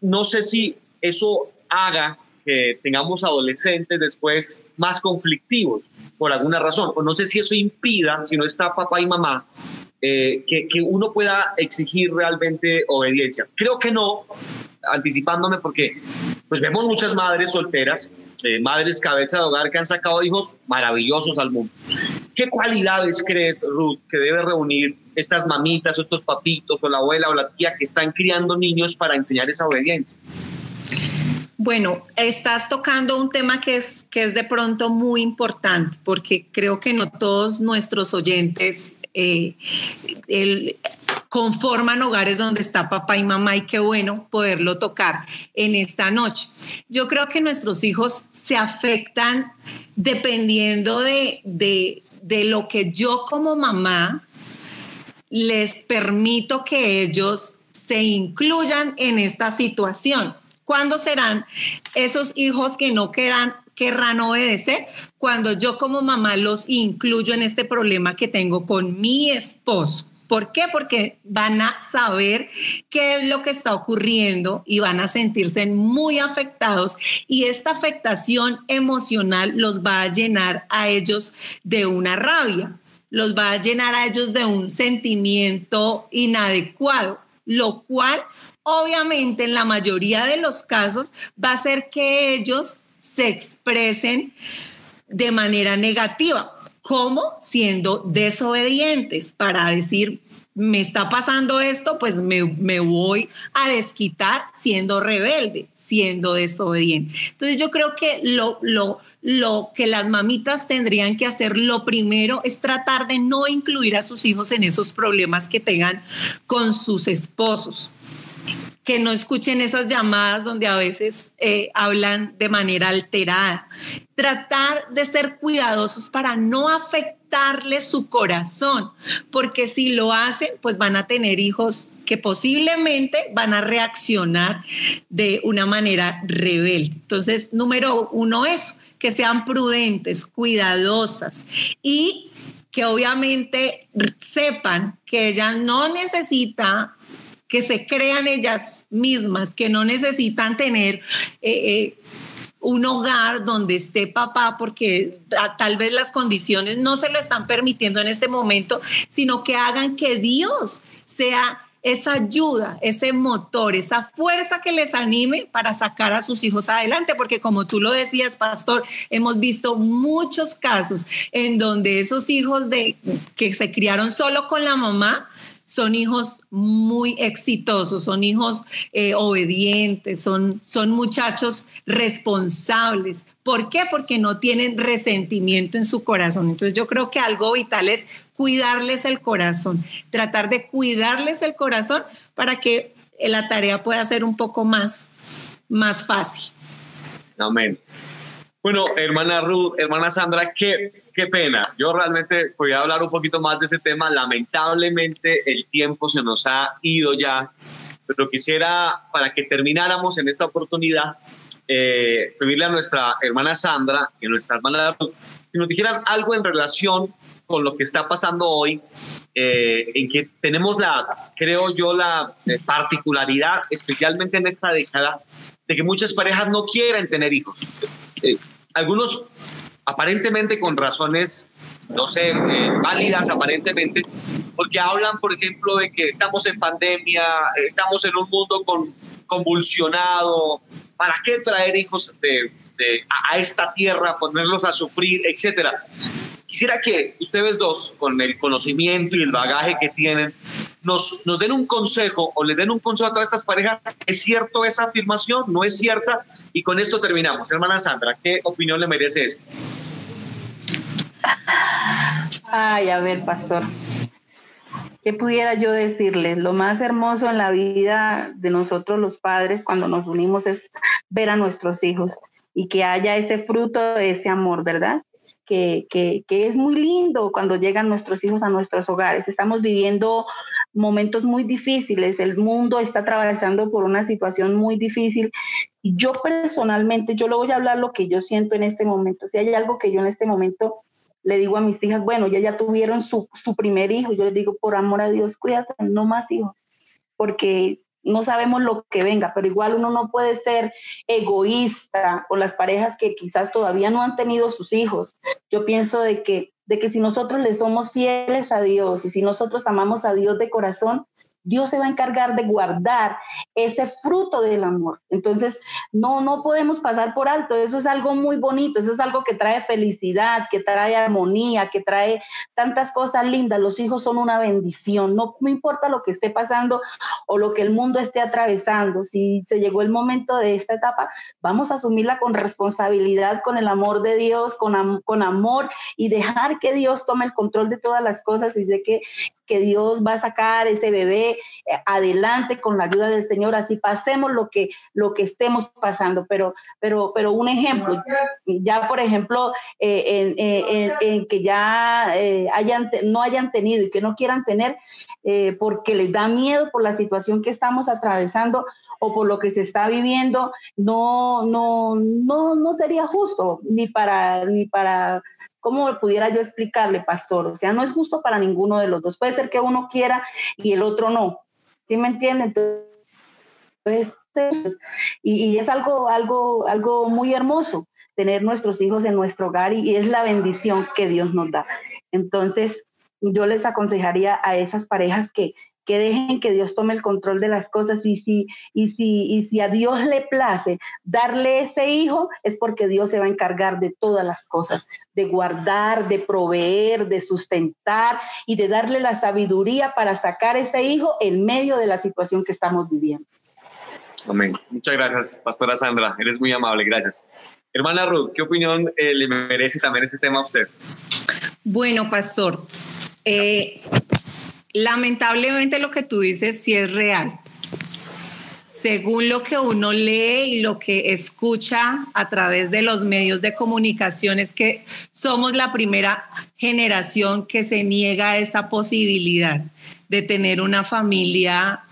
no sé si eso haga que tengamos adolescentes después más conflictivos por alguna razón, o no sé si eso impida, si no está papá y mamá, eh, que, uno pueda exigir realmente obediencia. Creo que no, anticipándome porque pues vemos muchas madres solteras, eh, madres cabeza de hogar que han sacado hijos maravillosos al mundo. ¿Qué cualidades crees, Ruth, que debe reunir estas mamitas, estos papitos, o la abuela o la tía que están criando niños para enseñar esa obediencia? Bueno, estás tocando un tema que es, que es de pronto muy importante, porque creo que no todos nuestros oyentes eh, conforman hogares donde está papá y mamá y qué bueno poderlo tocar en esta noche. Yo creo que nuestros hijos se afectan dependiendo de, de, de lo que yo como mamá les permito que ellos se incluyan en esta situación. ¿Cuándo serán esos hijos que no querrán, obedecer? Cuando yo como mamá los incluyo en este problema que tengo con mi esposo. ¿Por qué? Porque van a saber qué es lo que está ocurriendo y van a sentirse muy afectados y esta afectación emocional los va a llenar a ellos de una rabia, los va a llenar a ellos de un sentimiento inadecuado, lo cual obviamente en la mayoría de los casos va a hacer que ellos se expresen de manera negativa como siendo desobedientes para decir, me está pasando esto, pues me, voy a desquitar siendo rebelde, siendo desobediente. Entonces yo creo que lo, lo, lo que las mamitas tendrían que hacer, lo primero es tratar de no incluir a sus hijos en esos problemas que tengan con sus esposos que no escuchen esas llamadas donde a veces eh, hablan de manera alterada. Tratar de ser cuidadosos para no afectarle su corazón, porque si lo hacen, pues van a tener hijos que posiblemente van a reaccionar de una manera rebelde. Entonces, número uno es que sean prudentes, cuidadosas y que obviamente sepan que ella no necesita que se crean ellas mismas, que no necesitan tener... Eh, eh, un hogar donde esté papá porque tal vez las condiciones no se lo están permitiendo en este momento, sino que hagan que Dios sea esa ayuda, ese motor, esa fuerza que les anime para sacar a sus hijos adelante, porque como tú lo decías, pastor, hemos visto muchos casos en donde esos hijos de que se criaron solo con la mamá son hijos muy exitosos, son hijos eh, obedientes, son, son muchachos responsables. ¿Por qué? Porque no tienen resentimiento en su corazón. Entonces yo creo que algo vital es cuidarles el corazón, tratar de cuidarles el corazón para que la tarea pueda ser un poco más, más fácil. Amén. Bueno, hermana Ruth, hermana Sandra, qué, qué pena. Yo realmente podía hablar un poquito más de ese tema. Lamentablemente el tiempo se nos ha ido ya, pero quisiera, para que termináramos en esta oportunidad, eh, pedirle a nuestra hermana Sandra y a nuestra hermana Ruth que nos dijeran algo en relación con lo que está pasando hoy, eh, en que tenemos la, creo yo, la eh, particularidad, especialmente en esta década, de que muchas parejas no quieren tener hijos algunos aparentemente con razones, no sé, eh, válidas aparentemente, porque hablan, por ejemplo, de que estamos en pandemia, estamos en un mundo con, convulsionado, ¿para qué traer hijos de, a, esta tierra, ponerlos a sufrir, etcétera? Quisiera que ustedes dos, con el conocimiento y el bagaje que tienen, nos, nos den un consejo o le den un consejo a todas estas parejas. ¿Es cierto esa afirmación? ¿No es cierta? Y con esto terminamos. Hermana Sandra, ¿qué opinión le merece esto? Ay, a ver, pastor. ¿Qué pudiera yo decirle? Lo más hermoso en la vida de nosotros los padres cuando nos unimos es ver a nuestros hijos y que haya ese fruto de ese amor, ¿verdad? Que, que, que, es muy lindo cuando llegan nuestros hijos a nuestros hogares. Estamos viviendo momentos muy difíciles, el mundo está atravesando por una situación muy difícil. Y yo personalmente, yo le voy a hablar lo que yo siento en este momento. Si hay algo que yo en este momento le digo a mis hijas, bueno, ya ya tuvieron su, su primer hijo, yo les digo, por amor a Dios, cuídate, no más hijos, porque no sabemos lo que venga, pero igual uno no puede ser egoísta con las parejas que quizás todavía no han tenido sus hijos. Yo pienso de que de que si nosotros le somos fieles a Dios y si nosotros amamos a Dios de corazón, Dios se va a encargar de guardar ese fruto del amor. Entonces, no, no podemos pasar por alto. Eso es algo muy bonito. Eso es algo que trae felicidad, que trae armonía, que trae tantas cosas lindas. Los hijos son una bendición. No, no importa lo que esté pasando o lo que el mundo esté atravesando. Si se llegó el momento de esta etapa, vamos a asumirla con responsabilidad, con el amor de Dios, con, con amor y dejar que Dios tome el control de todas las cosas. Y sé que, que Dios va a sacar ese bebé eh, adelante con la ayuda del Señor, así pasemos lo que, lo que estemos pasando. Pero, pero, pero un ejemplo, ya por ejemplo, eh, eh, en, que ya hayan, no hayan tenido y que no quieran tener porque les da miedo por la situación que estamos atravesando o por lo que se está viviendo, no, no, no, no sería justo ni para, ni para ¿cómo pudiera yo explicarle, pastor? O sea, no es justo para ninguno de los dos. Puede ser que uno quiera y el otro no. ¿Sí me entienden? Entonces, y, es algo, algo, algo muy hermoso tener nuestros hijos en nuestro hogar y es la bendición que Dios nos da. Entonces, yo les aconsejaría a esas parejas que, que dejen que Dios tome el control de las cosas y si, y si, y si a Dios le place darle ese hijo, es porque Dios se va a encargar de todas las cosas, de guardar, de proveer, de sustentar y de darle la sabiduría para sacar ese hijo en medio de la situación que estamos viviendo. Amén. Muchas gracias, Pastora Sandra. Eres muy amable, gracias. Hermana Ruth, ¿qué opinión eh, le merece también ese tema a usted? Bueno, Pastor, eh, lamentablemente lo que tú dices sí es real. Según lo que uno lee y lo que escucha a través de los medios de comunicación es que somos la primera generación que se niega esa posibilidad de tener una familia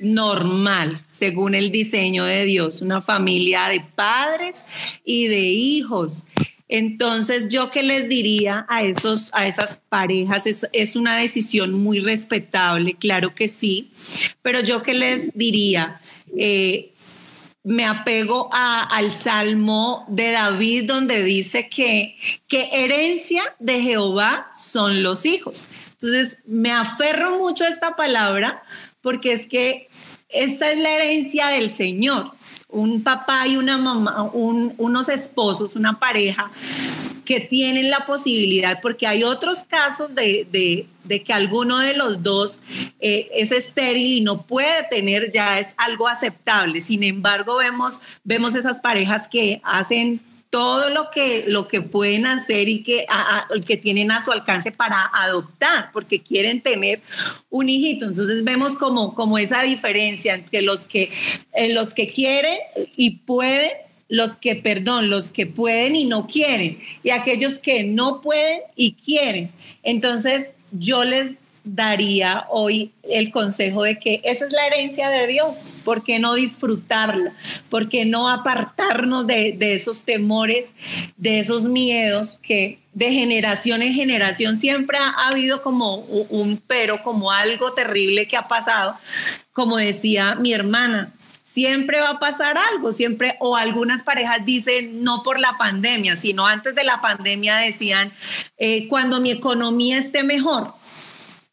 normal, según el diseño de Dios, una familia de padres y de hijos Entonces, yo qué les diría a, esos, a esas parejas, es, es una decisión muy respetable, claro que sí, pero yo qué les diría, eh, me apego al Salmo de David donde dice que, que herencia de Jehová son los hijos. Entonces, me aferro mucho a esta palabra porque es que esta es la herencia del Señor. Un papá y una mamá, unos esposos, una pareja que tienen la posibilidad, porque hay otros casos de, que alguno de los dos eh, es estéril y no puede tener, ya es algo aceptable. Sin embargo, vemos, vemos esas parejas que hacen todo lo que, lo que pueden hacer y que, que tienen a su alcance para adoptar, porque quieren tener un hijito. Entonces vemos como, como esa diferencia entre los que, eh, los que quieren y pueden los que, perdón, los que pueden y no quieren, y aquellos que no pueden y quieren. Entonces, yo les daría hoy el consejo de que esa es la herencia de Dios, ¿por qué no disfrutarla? ¿Por qué no apartarnos de, esos temores, de esos miedos que de generación en generación siempre ha, habido como un pero, como algo terrible que ha pasado? Como decía mi hermana, siempre va a pasar algo, siempre, o algunas parejas dicen no por la pandemia, sino antes de la pandemia decían, eh, cuando mi economía esté mejor.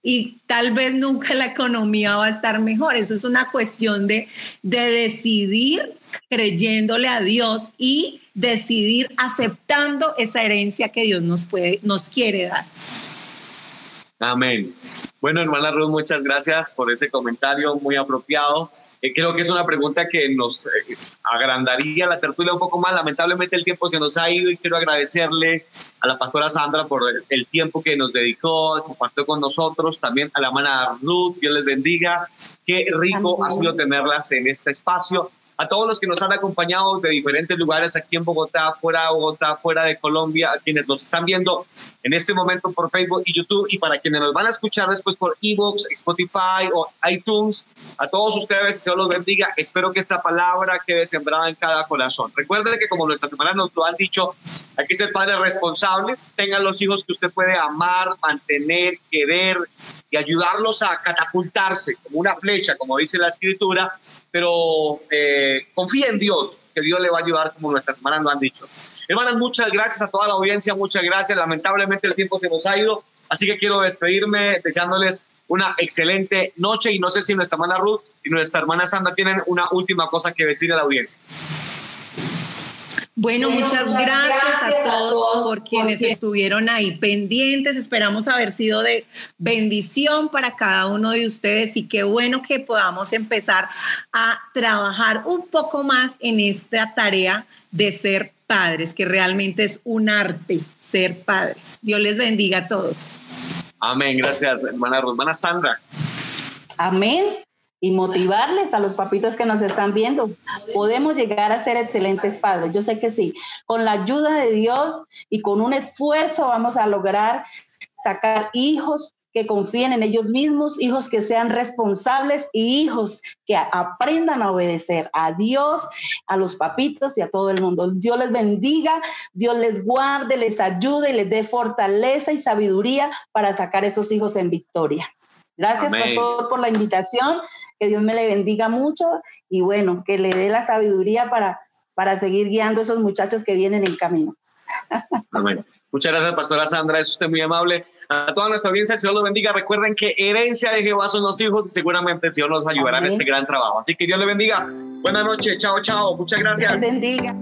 Y tal vez nunca la economía va a estar mejor. Eso es una cuestión de, de decidir creyéndole a Dios y decidir aceptando esa herencia que Dios nos, puede, nos quiere dar. Amén. Bueno, hermana Ruth, muchas gracias por ese comentario muy apropiado. Eh, creo que es una pregunta que nos eh, agrandaría la tertulia un poco más. Lamentablemente el tiempo se nos ha ido y quiero agradecerle a la pastora Sandra por el, tiempo que nos dedicó, compartió con nosotros, también a la hermana Ruth, Dios les bendiga. Qué rico ha sido tenerlas en este espacio a todos los que nos han acompañado de diferentes lugares aquí en Bogotá, fuera de Bogotá, fuera de Colombia, a quienes nos están viendo en este momento por Facebook y YouTube y para quienes nos van a escuchar después por Evox, Spotify o iTunes, a todos ustedes, Dios los bendiga. Espero que esta palabra quede sembrada en cada corazón. Recuerden que como nuestra semana nos lo han dicho, hay que ser padres responsables, tengan los hijos que usted puede amar, mantener, querer y ayudarlos a catapultarse como una flecha, como dice la escritura, pero eh, confía en Dios, que Dios le va a ayudar como nuestras hermanas lo han dicho. Hermanas, muchas gracias a toda la audiencia, muchas gracias. Lamentablemente el tiempo se nos ha ido, así que quiero despedirme deseándoles una excelente noche y no sé si nuestra hermana Ruth y nuestra hermana Sandra tienen una última cosa que decir a la audiencia. Bueno, muchas gracias a todos por quienes estuvieron ahí pendientes. Esperamos haber sido de bendición para cada uno de ustedes y qué bueno que podamos empezar a trabajar un poco más en esta tarea de ser padres, que realmente es un arte ser padres. Dios les bendiga a todos. Amén. Gracias, hermana Hermana Sandra. Amén y motivarles a los papitos que nos están viendo. Podemos llegar a ser excelentes padres. Yo sé que sí. Con la ayuda de Dios y con un esfuerzo vamos a lograr sacar hijos que confíen en ellos mismos, hijos que sean responsables y hijos que aprendan a obedecer a Dios, a los papitos y a todo el mundo. Dios les bendiga, Dios les guarde, les ayude y les dé fortaleza y sabiduría para sacar esos hijos en victoria. Gracias, pastor, por la invitación. Que Dios me le bendiga mucho y bueno, que le dé la sabiduría para, para seguir guiando a esos muchachos que vienen en camino. Amén. Muchas gracias, pastora Sandra. Es usted muy amable. A toda nuestra audiencia, el Señor los bendiga. Recuerden que herencia de Jehová son los hijos y seguramente el Señor nos ayudará en este gran trabajo. Así que Dios le bendiga. Buenas noches. Chao, chao. Muchas gracias. Dios bendiga.